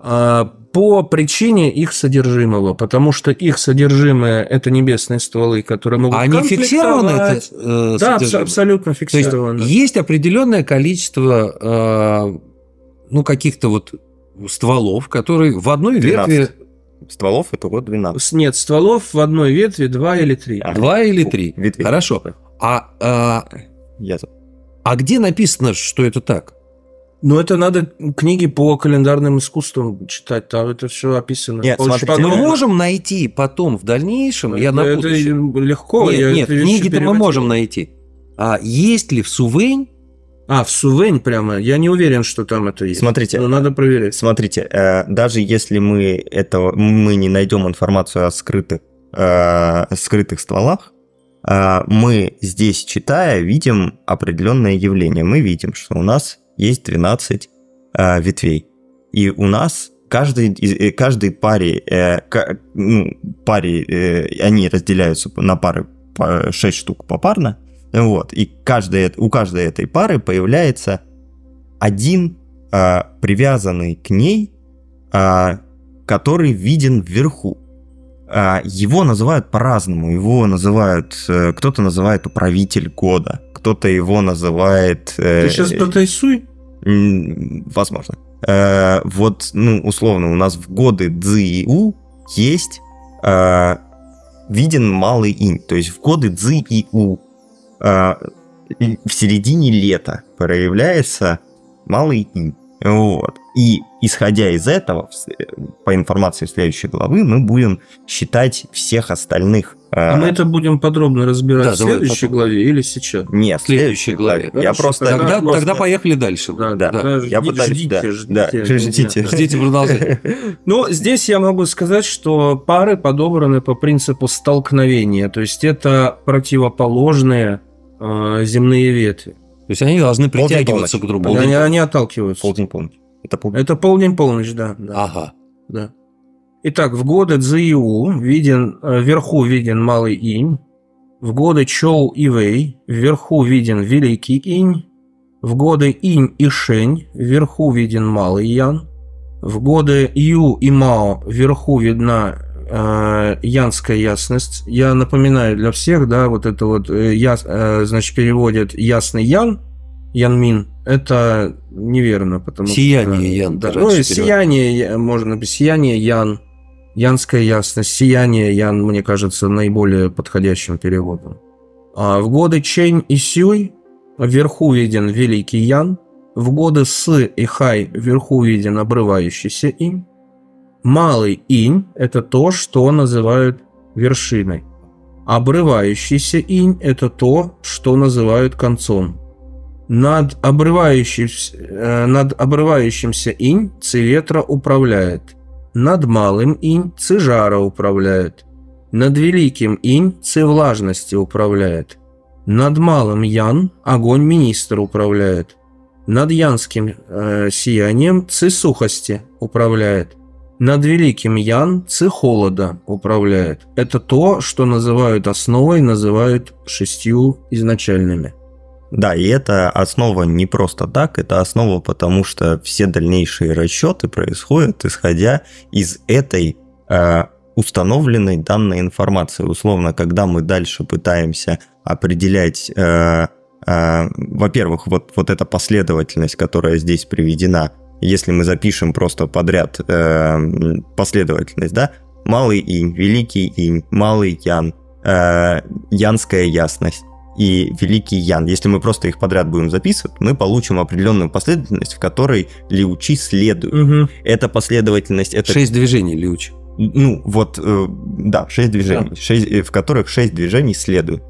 Speaker 4: А, по причине их содержимого, потому что их содержимое это небесные стволы, которые могут
Speaker 2: А они фиксированы? Это, э,
Speaker 4: Да, абс- абсолютно
Speaker 2: То есть есть определенное количество э, ну, каких-то вот стволов, которые в одной
Speaker 1: 12.
Speaker 2: ветви
Speaker 1: Стволов это вот 12.
Speaker 4: С- Нет, стволов в одной ветви два или три.
Speaker 1: А.
Speaker 2: два или три.
Speaker 1: Ветвей.
Speaker 2: Хорошо. А, а,
Speaker 1: Я
Speaker 2: а где написано, что это так?
Speaker 4: Но это надо книги по календарным искусствам читать, там это все описано.
Speaker 1: Нет,
Speaker 4: Очень
Speaker 1: смотрите,
Speaker 2: Мы можем найти потом в дальнейшем, я на
Speaker 4: это легко.
Speaker 2: Нет,
Speaker 4: я
Speaker 2: нет,
Speaker 4: это
Speaker 2: книги-то мы можем найти. А есть ли в Сувень
Speaker 4: А, в Сувень прямо. Я не уверен, что там это есть.
Speaker 1: Смотрите.
Speaker 4: Но надо проверить.
Speaker 1: Смотрите, э, даже если мы этого мы не найдем информацию о скрытых э, скрытых стволах, э, мы здесь читая видим определенное явление. Мы видим, что у нас есть 12 э, ветвей, и у нас каждый э, каждой паре э, ка- ну, паре э, они разделяются на пары по 6 штук попарно, вот, и каждая, у каждой этой пары появляется один а, привязанный к ней, а, который виден вверху. А, его называют по-разному. Его называют, э, кто-то называет управитель года, кто-то его называет... э,
Speaker 4: Ты сейчас про Тайсуй?
Speaker 1: М, Возможно. Э, вот, ну, условно, у нас в годы Цзы и У есть э, виден малый инь. То есть в годы Цзы и У э, в середине лета проявляется малый инь. Вот. И исходя из этого, с- по информации следующей главы, мы будем считать всех остальных. э,
Speaker 4: А мы это будем подробно разбирать
Speaker 2: Да,
Speaker 4: в следующей
Speaker 2: потом.
Speaker 4: главе или сейчас?
Speaker 1: Нет, в следующей главе. Я
Speaker 4: Хорошо,
Speaker 1: просто...
Speaker 4: тогда- просто-
Speaker 2: тогда поехали дальше.
Speaker 4: Да,
Speaker 1: Да,
Speaker 4: да,
Speaker 1: я
Speaker 4: жди-
Speaker 1: пытаюсь...
Speaker 4: ждите,
Speaker 1: да,
Speaker 4: ждите,
Speaker 1: да,
Speaker 4: ждите.
Speaker 1: ждите.
Speaker 2: Ждите продолжения.
Speaker 4: Ну, здесь я могу сказать, что пары подобраны по принципу столкновения, то есть это противоположные э, земные ветви.
Speaker 2: То есть они должны притягиваться
Speaker 1: полночь.
Speaker 2: к друг
Speaker 1: Полдень.
Speaker 2: другу.
Speaker 4: Они, они отталкиваются.
Speaker 1: Полдень, полночь. Это полдень.
Speaker 4: Это полдень-полночь, да. да,
Speaker 2: Ага.
Speaker 4: да. Итак, в годы Цзиу виден, э, вверху виден малый инь, в годы Чоу и Вэй вверху виден великий инь, в годы инь и шень вверху виден малый ян, в годы Ю и Мао вверху видна янская ясность. Я напоминаю для всех, да, вот это вот, э, яс- э, значит, переводят ясный ян, янмин, это неверно, потому
Speaker 2: Сияние
Speaker 4: что...
Speaker 2: ян
Speaker 4: Да, ну,
Speaker 2: переводил.
Speaker 4: сияние, я- можно написать, сияние ян, янская ясность, сияние ян, мне кажется, наиболее подходящим переводом. А в годы Чень и Сюй вверху виден великий ян, в годы Сы и Хай вверху виден обрывающийся инь. Малый инь – это то, что называют вершиной. Обрывающийся инь – это то, что называют концом. Над, обрывающимся, э, над обрывающимся инь Цветра управляет. Над малым инь Цижара управляет. Над великим инь Ци влажности управляет. Над малым ян огонь министр управляет. Над янским э, сиянием Ци сухости управляет. Над великим ян Ци холода управляет. Это то, что называют основой, называют шестью изначальными.
Speaker 1: Да, и это основа не просто так, это основа потому, что все дальнейшие расчеты происходят исходя из этой э, установленной данной информации. Условно, когда мы дальше пытаемся определять, э, э, во-первых, вот, вот эта последовательность, которая здесь приведена, если мы запишем просто подряд э, последовательность, да, малый инь, великий инь, малый ян, э, янская ясность, и Великий Ян. Если мы просто их подряд будем записывать, мы получим определенную последовательность, в которой Лиучи следует. Эта последовательность, это,
Speaker 2: Шесть движений, Лиуч.
Speaker 1: ну, вот, э, да, шесть движений, шесть, э, в которых шесть движений следует.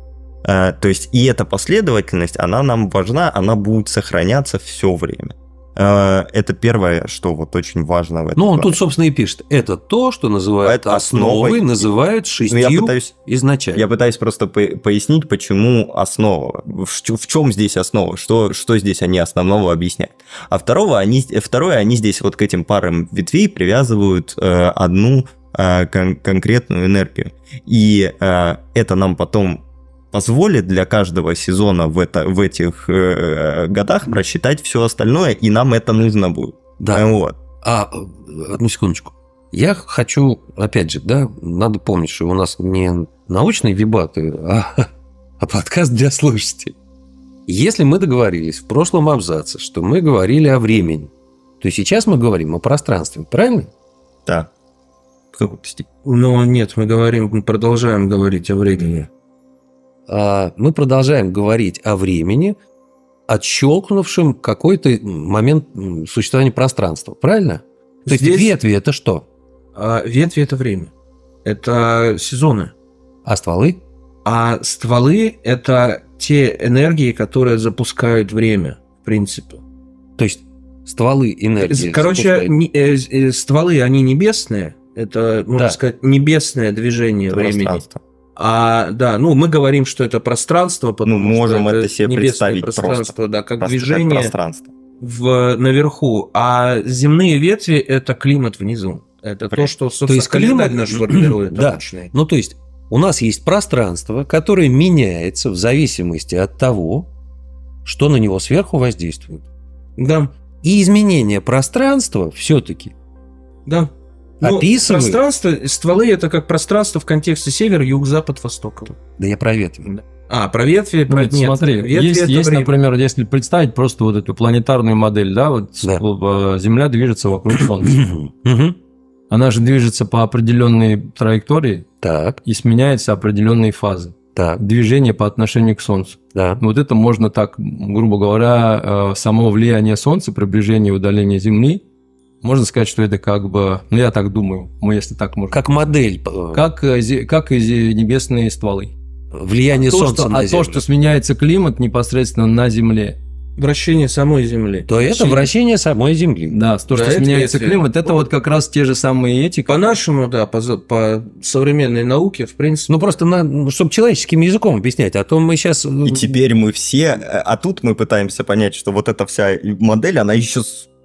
Speaker 1: Э, то есть, и эта последовательность, она нам важна, она будет сохраняться все время. Э, это первое, что вот очень важно в этом.
Speaker 2: Ну, он тут, собственно, и пишет. Это то, что называют
Speaker 1: Это
Speaker 2: основой,
Speaker 1: основой.
Speaker 2: называют
Speaker 1: Ну,
Speaker 2: шестью
Speaker 1: я пытаюсь
Speaker 2: изначально.
Speaker 1: Я пытаюсь просто по- пояснить, почему основа. В чем здесь основа? Что, что здесь они основного объясняют? А второго они, второе, они здесь вот к этим парам ветвей привязывают э, одну э, кон- конкретную энергию. И э, это нам потом позволит для каждого сезона в, это, в этих э, годах просчитать все остальное, и нам это нужно будет.
Speaker 2: Да.
Speaker 1: Вот.
Speaker 2: А, одну секундочку. Я хочу, опять же, да, надо помнить, что у нас не научные дебаты, а, а подкаст для слушателей. Если мы договорились в прошлом абзаце, что мы говорили о времени, то сейчас мы говорим о пространстве, правильно?
Speaker 1: Да. В степени?
Speaker 4: Но нет, мы говорим, мы продолжаем говорить о времени.
Speaker 2: А, мы продолжаем говорить о времени, отщелкнувшем какой-то момент существования пространства, правильно? То есть
Speaker 4: Здесь-
Speaker 2: ветви это что?
Speaker 4: А ветви это время. Это сезоны.
Speaker 2: А стволы?
Speaker 4: А стволы это те энергии, которые запускают время, в принципе.
Speaker 2: То есть стволы энергии.
Speaker 4: Короче, не- э, э, стволы, они небесные. Это, можно
Speaker 2: Да.
Speaker 4: сказать, небесное движение времени.
Speaker 1: Пространство.
Speaker 4: А, да, ну, мы говорим, что это пространство, потому
Speaker 1: Ну, можем
Speaker 4: что
Speaker 1: это себе представить
Speaker 4: пространство, да, как
Speaker 1: Просто как
Speaker 4: движение
Speaker 1: пространство.
Speaker 4: в, наверху, а земные ветви – это климат внизу. Это то,
Speaker 1: При-
Speaker 4: что, собственно,
Speaker 2: То есть
Speaker 4: календарь
Speaker 2: климат-
Speaker 4: наш формирует.
Speaker 2: Да.
Speaker 4: научный.
Speaker 2: Ну, то есть, у нас есть пространство, которое меняется в зависимости от того, что на него сверху воздействует.
Speaker 4: Да,
Speaker 2: И изменение пространства все-таки
Speaker 4: да. Ну,
Speaker 2: Описывает.
Speaker 4: пространство, стволы – это как пространство в контексте север, юг, запад, восток.
Speaker 2: Да я про ветви.
Speaker 4: А, про ветви, про
Speaker 3: Нет,
Speaker 4: нет,
Speaker 3: смотри,
Speaker 4: ветви
Speaker 3: есть, есть
Speaker 4: время.
Speaker 3: например, если представить просто вот эту планетарную модель, да, вот
Speaker 2: Да.
Speaker 3: э, Земля движется вокруг Солнца. Она же движется по определенной траектории
Speaker 2: Так,
Speaker 3: и сменяется определенные фазы
Speaker 2: так,
Speaker 3: движения по отношению к Солнцу.
Speaker 2: да.
Speaker 3: Вот это можно так, грубо говоря, э, само влияние Солнца, приближение и удаление Земли, можно сказать, что это как бы, ну я так думаю, мы если так можем.
Speaker 2: Как модель. э,
Speaker 3: Как, э, как небесные стволы.
Speaker 2: влияние
Speaker 3: то,
Speaker 2: Солнца
Speaker 3: что,
Speaker 2: на
Speaker 3: а
Speaker 2: Землю.
Speaker 3: то, что сменяется климат непосредственно на Земле.
Speaker 4: Вращение самой Земли.
Speaker 2: то это вращение самой Земли.
Speaker 3: Да, то,
Speaker 4: Да,
Speaker 3: что
Speaker 4: это
Speaker 3: сменяется
Speaker 4: ветви.
Speaker 3: климат, это вот как раз те же самые эти.
Speaker 4: По-нашему, да, по, по современной науке, в принципе,
Speaker 2: Ну, просто, чтобы человеческим языком объяснять, а то мы сейчас...
Speaker 1: И теперь мы все, э, а тут мы пытаемся понять, что вот эта вся модель, она еще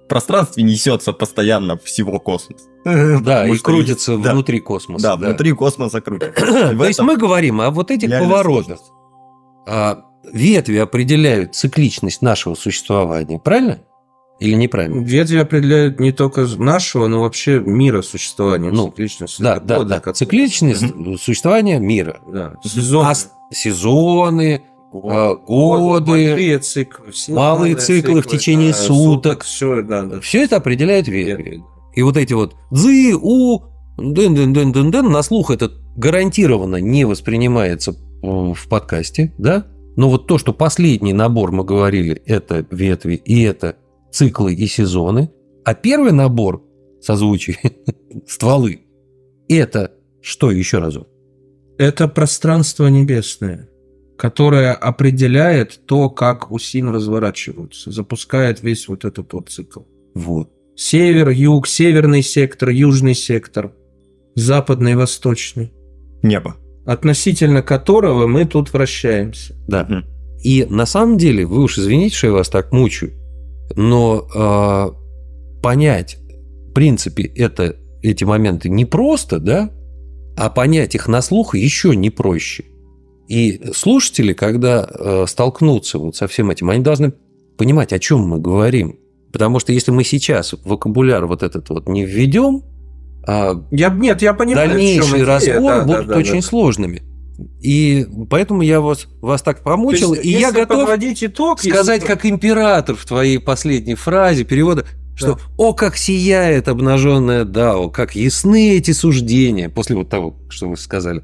Speaker 1: пространстве несется постоянно всего космоса.
Speaker 2: Да,
Speaker 1: Потому
Speaker 2: и крутится
Speaker 1: да,
Speaker 2: внутри космоса.
Speaker 1: Да, внутри космоса крутится.
Speaker 2: То есть мы говорим о вот этих поворотах. А, ветви определяют цикличность нашего существования, правильно? Или неправильно?
Speaker 4: ветви определяют не только нашего, но вообще мира существования.
Speaker 2: Ну,
Speaker 4: цикличность.
Speaker 2: Да, да,
Speaker 4: годы,
Speaker 2: да. Цикличность существования мира.
Speaker 4: Да. Сезон.
Speaker 2: А сезоны, а, годы,
Speaker 4: Большие циклы,
Speaker 2: малые циклы в течение суток.
Speaker 4: Все, да, да.
Speaker 2: все это определяет ветви. И вот эти вот дзы, у, дын дын дын дын дын на слух это гарантированно не воспринимается э, в подкасте, да? Но вот то, что последний набор мы говорили, это ветви, и это циклы и сезоны, а первый набор созвучий, стволы, это что еще разок?
Speaker 4: Это пространство небесное, которое определяет то, как усин разворачиваются, запускает весь вот этот вот цикл.
Speaker 2: Вот.
Speaker 4: Север, юг, северный сектор, южный сектор, западный, восточный,
Speaker 1: Небо.
Speaker 4: относительно которого мы тут вращаемся.
Speaker 2: Да. И на самом деле, вы уж извините, что я вас так мучаю, но э, понять, в принципе, это, эти моменты непросто, да, а понять их на слух еще не проще. И слушатели, когда э, столкнутся вот со всем этим, они должны понимать, о чем мы говорим. Потому что если мы сейчас вокабуляр вот этот вот не введем, а
Speaker 4: Я, нет, я понимаю,
Speaker 2: дальнейшие
Speaker 4: идея,
Speaker 2: разборы
Speaker 4: да,
Speaker 2: будут
Speaker 4: да, да,
Speaker 2: очень
Speaker 4: да.
Speaker 2: сложными. И поэтому я вас, вас так помучил,
Speaker 4: есть,
Speaker 2: и я
Speaker 4: если
Speaker 2: готов
Speaker 4: итог, если-
Speaker 2: сказать, как император в твоей последней фразе перевода, что «О, как сияет обнаженная Дао, как ясны эти суждения», после вот того, что вы сказали.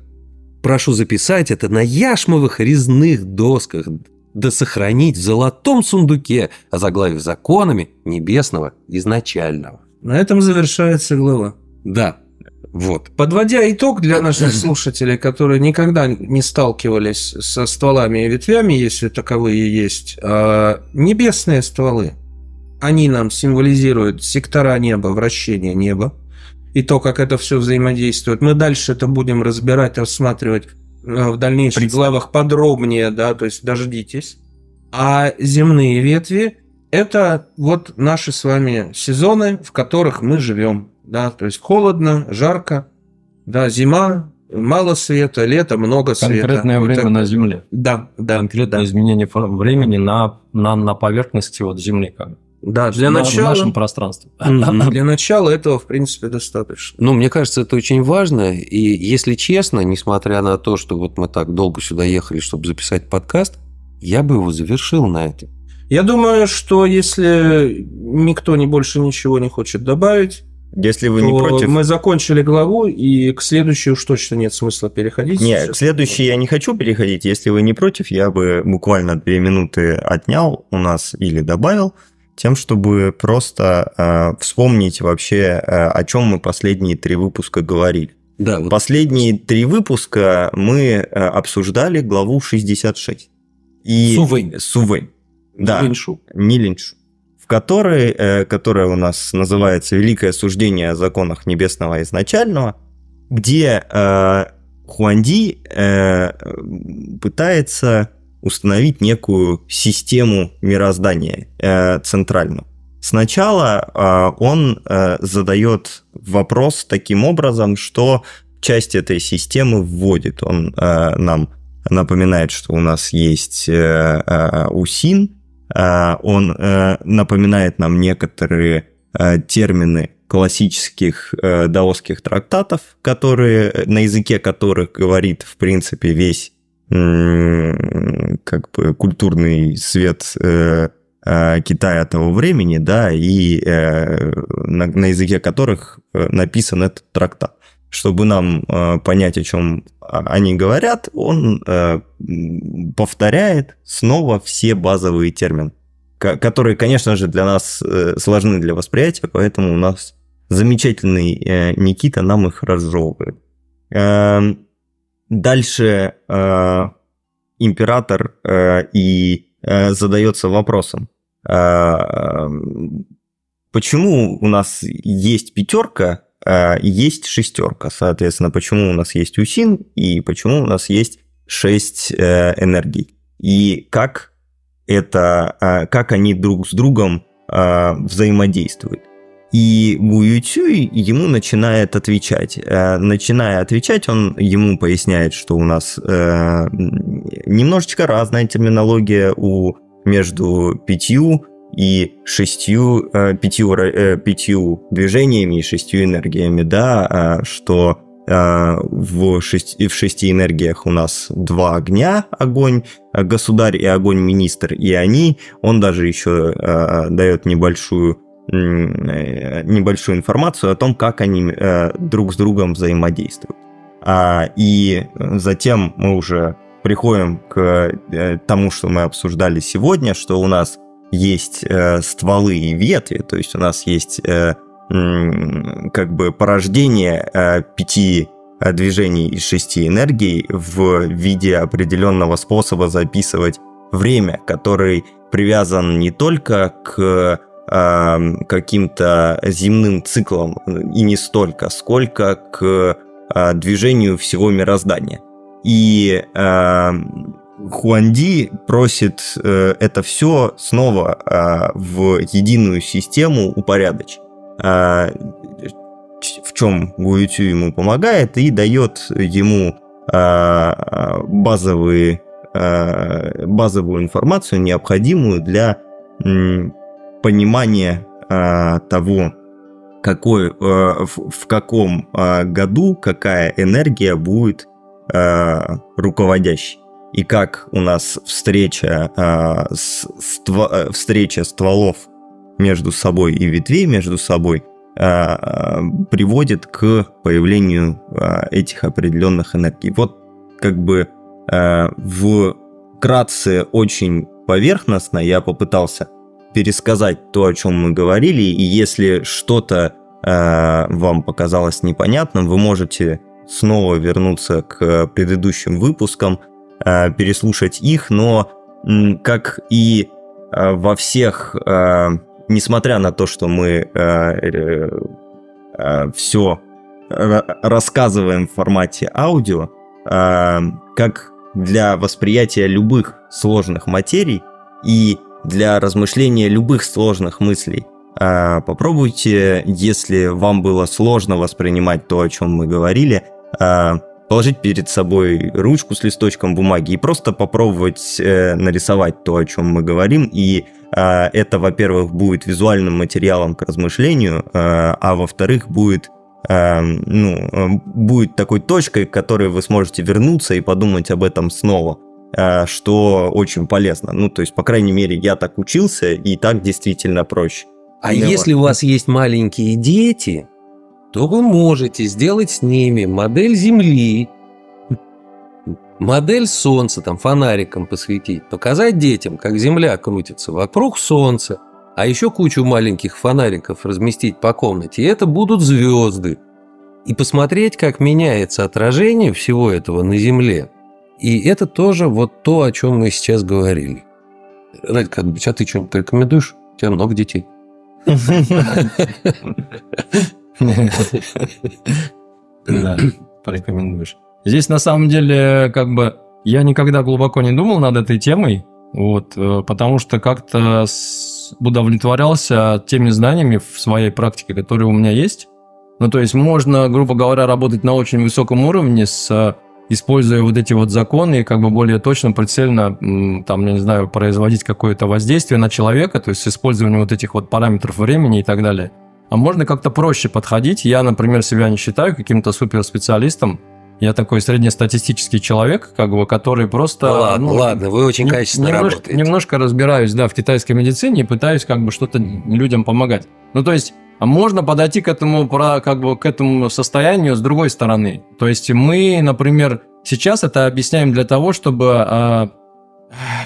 Speaker 2: Прошу записать это на яшмовых резных досках, да сохранить в золотом сундуке, озаглавив законами небесного изначального.
Speaker 4: На этом завершается глава.
Speaker 2: Да, вот.
Speaker 4: Подводя итог для наших слушателей, которые никогда не сталкивались со стволами и ветвями, если таковые есть, а, небесные стволы, они нам символизируют сектора неба, вращение неба, и то, как это все взаимодействует. Мы дальше это будем разбирать, рассматривать э, в дальнейших
Speaker 1: Принцип.
Speaker 4: главах подробнее, да, то есть дождитесь. А земные ветви – это вот наши с вами сезоны, в которых мы живем, да, то есть холодно, жарко, да, зима, мало света, лето, много света.
Speaker 3: Конкретное время
Speaker 4: это-
Speaker 3: на Земле.
Speaker 4: Да, да.
Speaker 3: Конкретное
Speaker 4: да.
Speaker 3: изменение времени на, на, на поверхности вот Земли. Как.
Speaker 4: Да, для
Speaker 3: в
Speaker 4: начала,
Speaker 3: нашем пространстве.
Speaker 4: Для начала этого, в принципе, достаточно.
Speaker 2: Ну, мне кажется, это очень важно. И если честно, несмотря на то, что вот мы так долго сюда ехали, чтобы записать подкаст, я бы его завершил на этом.
Speaker 4: Я думаю, что если никто не больше ничего не хочет добавить,
Speaker 1: Если вы
Speaker 4: то
Speaker 1: не против...
Speaker 4: мы закончили главу, и к следующей уж точно нет смысла переходить.
Speaker 1: Не,
Speaker 4: Сейчас.
Speaker 1: к следующей я не хочу переходить. Если вы не против, я бы буквально две минуты отнял у нас или добавил, тем, чтобы просто э, вспомнить вообще, э, о чем мы последние три выпуска говорили.
Speaker 2: Да, вот
Speaker 1: Последние три выпуска мы э, обсуждали главу 66. И...
Speaker 2: Сувэнь.
Speaker 1: Сувэнь. Да,
Speaker 2: Линшу.
Speaker 1: не линчу. В которой, э, которая у нас называется «Великое суждение о законах небесного изначального», где э, Хуанди э, пытается установить некую систему мироздания э, центральную. Сначала э, он э, задает вопрос таким образом, что часть этой системы вводит. Он э, нам напоминает, что у нас есть э, э, Усин, э, он э, напоминает нам некоторые э, термины классических э, даосских трактатов, которые, на языке которых говорит, в принципе, весь как бы культурный свет э, э, Китая того времени, да, и э, на, на языке которых написан этот трактат. Чтобы нам понять, о чем они говорят, он повторяет снова все базовые термины, ко- которые, конечно же, для нас сложны для восприятия, поэтому у нас замечательный Никита нам их разжевывает. Дальше э, император э, и э, задается вопросом, э, эм, почему у нас есть пятерка, э, есть шестерка, соответственно, почему у нас есть усин и почему у нас есть шесть э, энергий, и как это, э, как они друг с другом э, взаимодействуют. И Гу Ютюй ему начинает отвечать. Э, Начиная отвечать, он ему поясняет, что у нас э, немножечко разная терминология у между пятью и шестью, э, пятью, э, пятью движениями и шестью энергиями, да, э, что э, в, шести, в шести энергиях у нас два огня, огонь, э, государь и огонь министр, и они, он даже еще э, дает небольшую небольшую информацию о том, как они э, друг с другом взаимодействуют. А, и затем мы уже приходим к э, тому, что мы обсуждали сегодня, что у нас есть э, стволы и ветви, то есть у нас есть э, как бы порождение э, пяти э, движений из шести энергий в виде определенного способа записывать время, который привязан не только к э, каким-то земным циклам и не столько, сколько к э, движению всего мироздания. И э, Хуанди просит э, это все снова э, в единую систему упорядочить. Э, в чем Гуютю ему помогает и дает ему э, базовые, э, базовую информацию, необходимую для м, понимания э, того, какой, э, в, в каком э, году какая энергия будет э, руководящей. И как у нас встреча, э, с, ство- э, встреча стволов между собой и ветвей между собой э, приводит к появлению э, этих определенных энергий. Вот как бы э, в кратце очень поверхностно я попытался пересказать то, о чем мы говорили, и если что-то э, вам показалось непонятным, вы можете снова вернуться к предыдущим выпускам, э, переслушать их, но как и э, во всех, э, несмотря на то, что мы все рассказываем в формате аудио, э, как для восприятия любых сложных материй и для размышления любых сложных мыслей. А, Попробуйте, если вам было сложно воспринимать то, о чем мы говорили, а, положить перед собой ручку с листочком бумаги и просто попробовать э, нарисовать то, о чем мы говорим. И э, это, во-первых, будет визуальным материалом к размышлению, э, а во-вторых, будет ну, э, будет такой точкой, к которой вы сможете вернуться и подумать об этом снова что очень полезно. Ну, то есть, по крайней мере, я так учился, и так действительно проще.
Speaker 2: А Мне если у вас есть маленькие дети, то вы можете сделать с ними модель Земли, модель Солнца, там фонариком посветить, показать детям, как Земля крутится вокруг Солнца, а еще кучу маленьких фонариков разместить по комнате, и это будут звезды. И посмотреть, как меняется отражение всего этого на Земле. И это тоже вот то, о чем мы сейчас говорили. Радик, а ты что-нибудь рекомендуешь? У тебя много детей.
Speaker 3: Да, порекомендуешь. Здесь на самом деле как бы я никогда глубоко не думал над этой темой, вот, э, потому что как-то удовлетворялся теми знаниями в своей практике, которые у меня есть. Ну, то есть можно, грубо говоря, работать на очень высоком уровне с используя вот эти вот законы и как бы более точно, прицельно, там, я не знаю, производить какое-то воздействие на человека, то есть с использованием вот этих вот параметров времени и так далее. А можно как-то проще подходить. Я, например, себя не считаю каким-то суперспециалистом. Я такой среднестатистический человек, как бы, который просто...
Speaker 2: Ну, ладно, ну, ладно, вы очень качественно
Speaker 3: немножко,
Speaker 2: работаете.
Speaker 3: Немножко разбираюсь, да, в китайской медицине и пытаюсь как бы что-то людям помогать. Ну, то есть, можно подойти к этому, как бы, к этому состоянию с другой стороны. То есть, мы, например, сейчас это объясняем для того, чтобы а,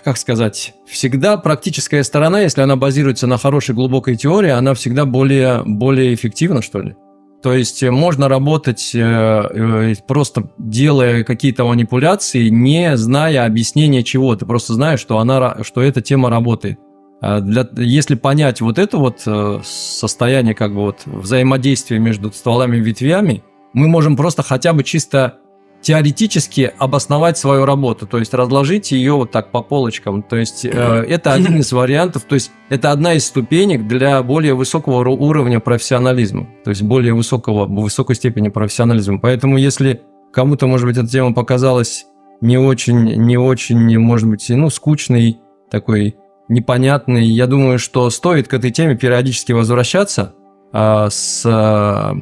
Speaker 3: как сказать, всегда практическая сторона, если она базируется на хорошей глубокой теории, она всегда более, более эффективна, что ли. То есть можно работать э, э, просто делая какие-то манипуляции, не зная объяснения чего. Ты просто знаешь, что, она, что эта тема работает. А для, если понять вот это вот состояние как бы вот взаимодействия между стволами и ветвями, мы можем просто хотя бы чисто теоретически обосновать свою работу, то есть разложить ее вот так по полочкам. То есть э, это один из вариантов, то есть это одна из ступенек для более высокого уровня профессионализма, то есть более высокого, высокой степени профессионализма. Поэтому если кому-то, может быть, эта тема показалась не очень, не очень, может быть, ну, скучной, такой непонятной, я думаю, что стоит к этой теме периодически возвращаться а, с а,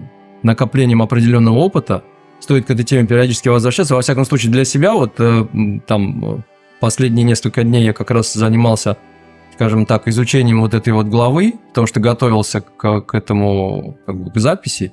Speaker 3: накоплением определенного опыта, стоит к этой теме периодически возвращаться. Во всяком случае, для себя вот э, там э, последние несколько дней я как раз занимался, скажем так, изучением вот этой вот главы, потому что готовился к, к этому как бы, к записи.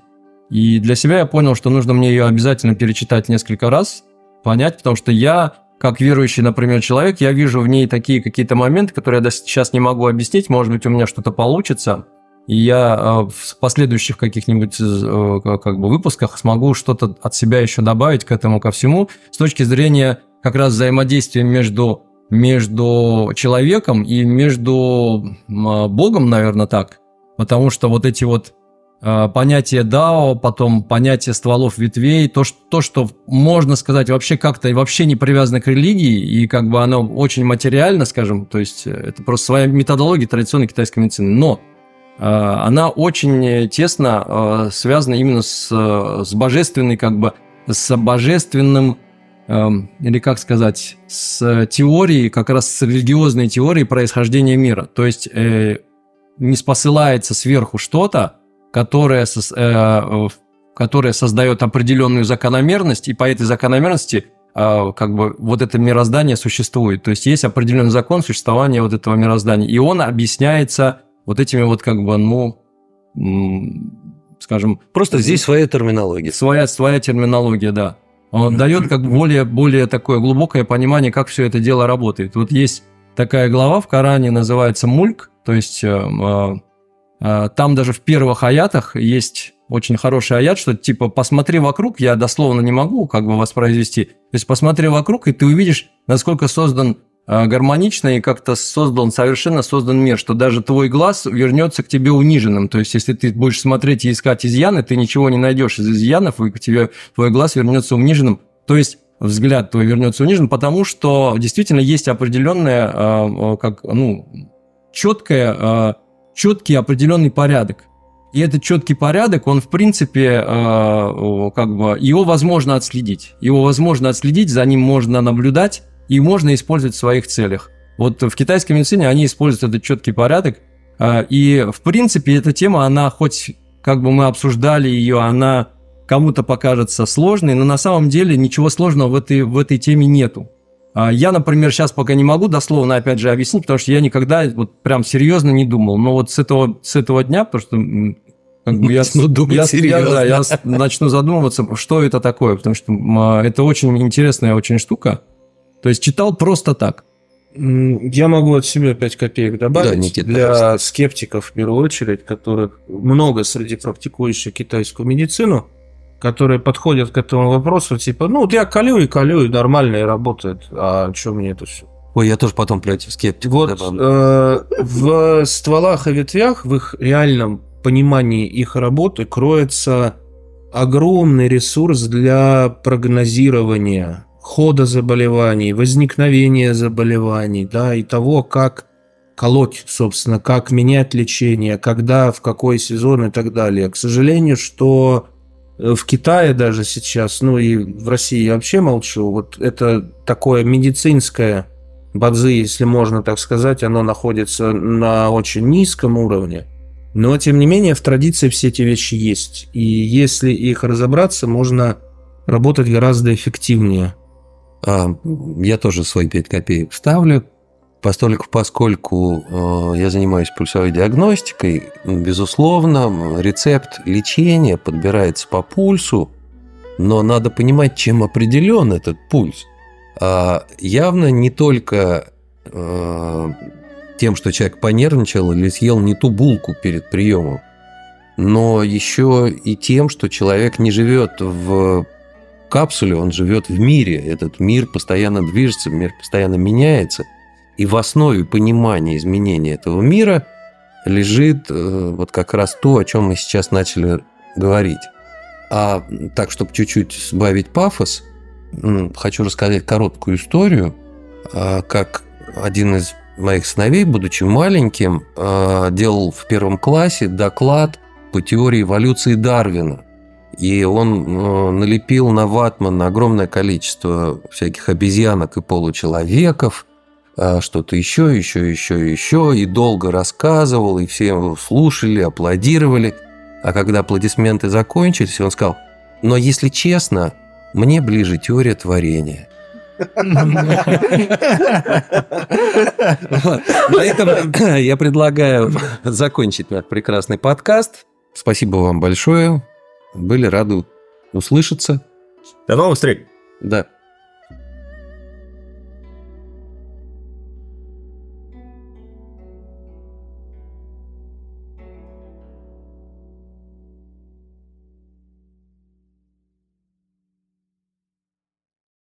Speaker 3: И для себя я понял, что нужно мне ее обязательно перечитать несколько раз, понять, потому что я, как верующий, например, человек, я вижу в ней такие какие-то моменты, которые я сейчас не могу объяснить, может быть, у меня что-то получится – и я э, в последующих каких-нибудь э, как бы выпусках смогу что-то от себя еще добавить к этому ко всему с точки зрения как раз взаимодействия между между человеком и между Богом, наверное, так. Потому что вот эти вот э, понятия Дао, потом понятие стволов ветвей, то, что, то, что можно сказать вообще как-то вообще не привязано к религии, и как бы оно очень материально, скажем, то есть это просто своя методология традиционной китайской медицины. Но Э, она очень тесно э, связана именно с, с божественной, как бы, с божественным, эм, или как сказать, с теорией, как раз с религиозной теорией происхождения мира. То есть э, не спосылается сверху что-то, которое, которое создает определенную закономерность, и по этой закономерности как бы вот это мироздание существует. То есть есть определенный закон существования вот этого мироздания, и он объясняется вот этими вот как бы, ну, скажем...
Speaker 2: Просто здесь своя терминология.
Speaker 3: Своя, своя терминология, да. Он дает как бы более, более такое глубокое понимание, как все это дело работает. Вот есть такая глава в Коране, называется «Мульк», то есть э, э, э, там даже в первых аятах есть очень хороший аят, что типа посмотри вокруг, я дословно не могу как бы воспроизвести, то есть посмотри вокруг, и ты увидишь, насколько создан Э, гармонично и как-то создан, совершенно создан мир, что даже твой глаз вернется к тебе униженным. То есть, если ты будешь смотреть и искать изъяны, ты ничего не найдешь из изъянов, и к тебе твой глаз вернется униженным. То есть, взгляд твой вернется униженным, потому что действительно есть определенная, э, э, как, ну, четкая, четкий определенный порядок. И этот четкий порядок, он, в принципе, э, как бы, его возможно отследить. Его возможно отследить, за ним можно наблюдать, и можно использовать в своих целях. Вот в китайской медицине они используют этот четкий порядок, э, и, в принципе, эта тема, она хоть, как бы мы обсуждали ее, она кому-то покажется сложной, но на самом деле ничего сложного в этой, в этой теме нету. А я, например, сейчас пока не могу дословно, опять же, объяснить, потому что я никогда вот прям серьезно не думал. Но вот с этого, с этого дня, потому что как бы я, думать я, серьезно. Я, да, я начну задумываться, что это такое, потому что а, это очень интересная очень штука. То есть читал просто так.
Speaker 4: Я могу от себя 5 копеек добавить. Да, Никита, для пожалуйста. скептиков, в первую очередь, которых много среди практикующих китайскую медицину – которые подходят к этому вопросу, типа, ну, вот я колю и колю, и нормально, и работает, а что мне это все?
Speaker 2: Ой, я тоже потом против скептиков.
Speaker 4: Вот э, в стволах и ветвях, в их реальном понимании их работы кроется огромный ресурс для прогнозирования хода заболеваний, возникновения заболеваний, да, и того, как колоть, собственно, как менять лечение, когда, в какой сезон и так далее. К сожалению, что в Китае даже сейчас, ну и в России я вообще молчу, вот это такое медицинское бадзи, если можно так сказать, оно находится на очень низком уровне. Но, тем не менее, в традиции все эти вещи есть. И если их разобраться, можно работать гораздо эффективнее.
Speaker 2: А, я тоже свои 5 копеек ставлю. Поскольку, поскольку э, я занимаюсь пульсовой диагностикой, безусловно, рецепт лечения подбирается по пульсу, но надо понимать, чем определен этот пульс. А явно не только э, тем, что человек понервничал или съел не ту булку перед приемом, но еще и тем, что человек не живет в капсуле, он живет в мире. Этот мир постоянно движется, мир постоянно меняется – и в основе понимания изменения этого мира лежит э, вот как раз то, о чем мы сейчас начали говорить. А так, чтобы чуть-чуть сбавить пафос, хочу рассказать короткую историю, а, как один из моих сыновей, будучи маленьким, а, делал в первом классе доклад по теории эволюции Дарвина. И он э, налепил на ватман огромное количество всяких обезьянок и получеловеков, что-то еще, еще, еще, еще, и долго рассказывал, и все слушали, аплодировали. А когда аплодисменты закончились, он сказал, но если честно, мне ближе теория творения. На этом я предлагаю закончить наш прекрасный подкаст. Спасибо вам большое. Были рады услышаться.
Speaker 1: До новых встреч.
Speaker 2: Да.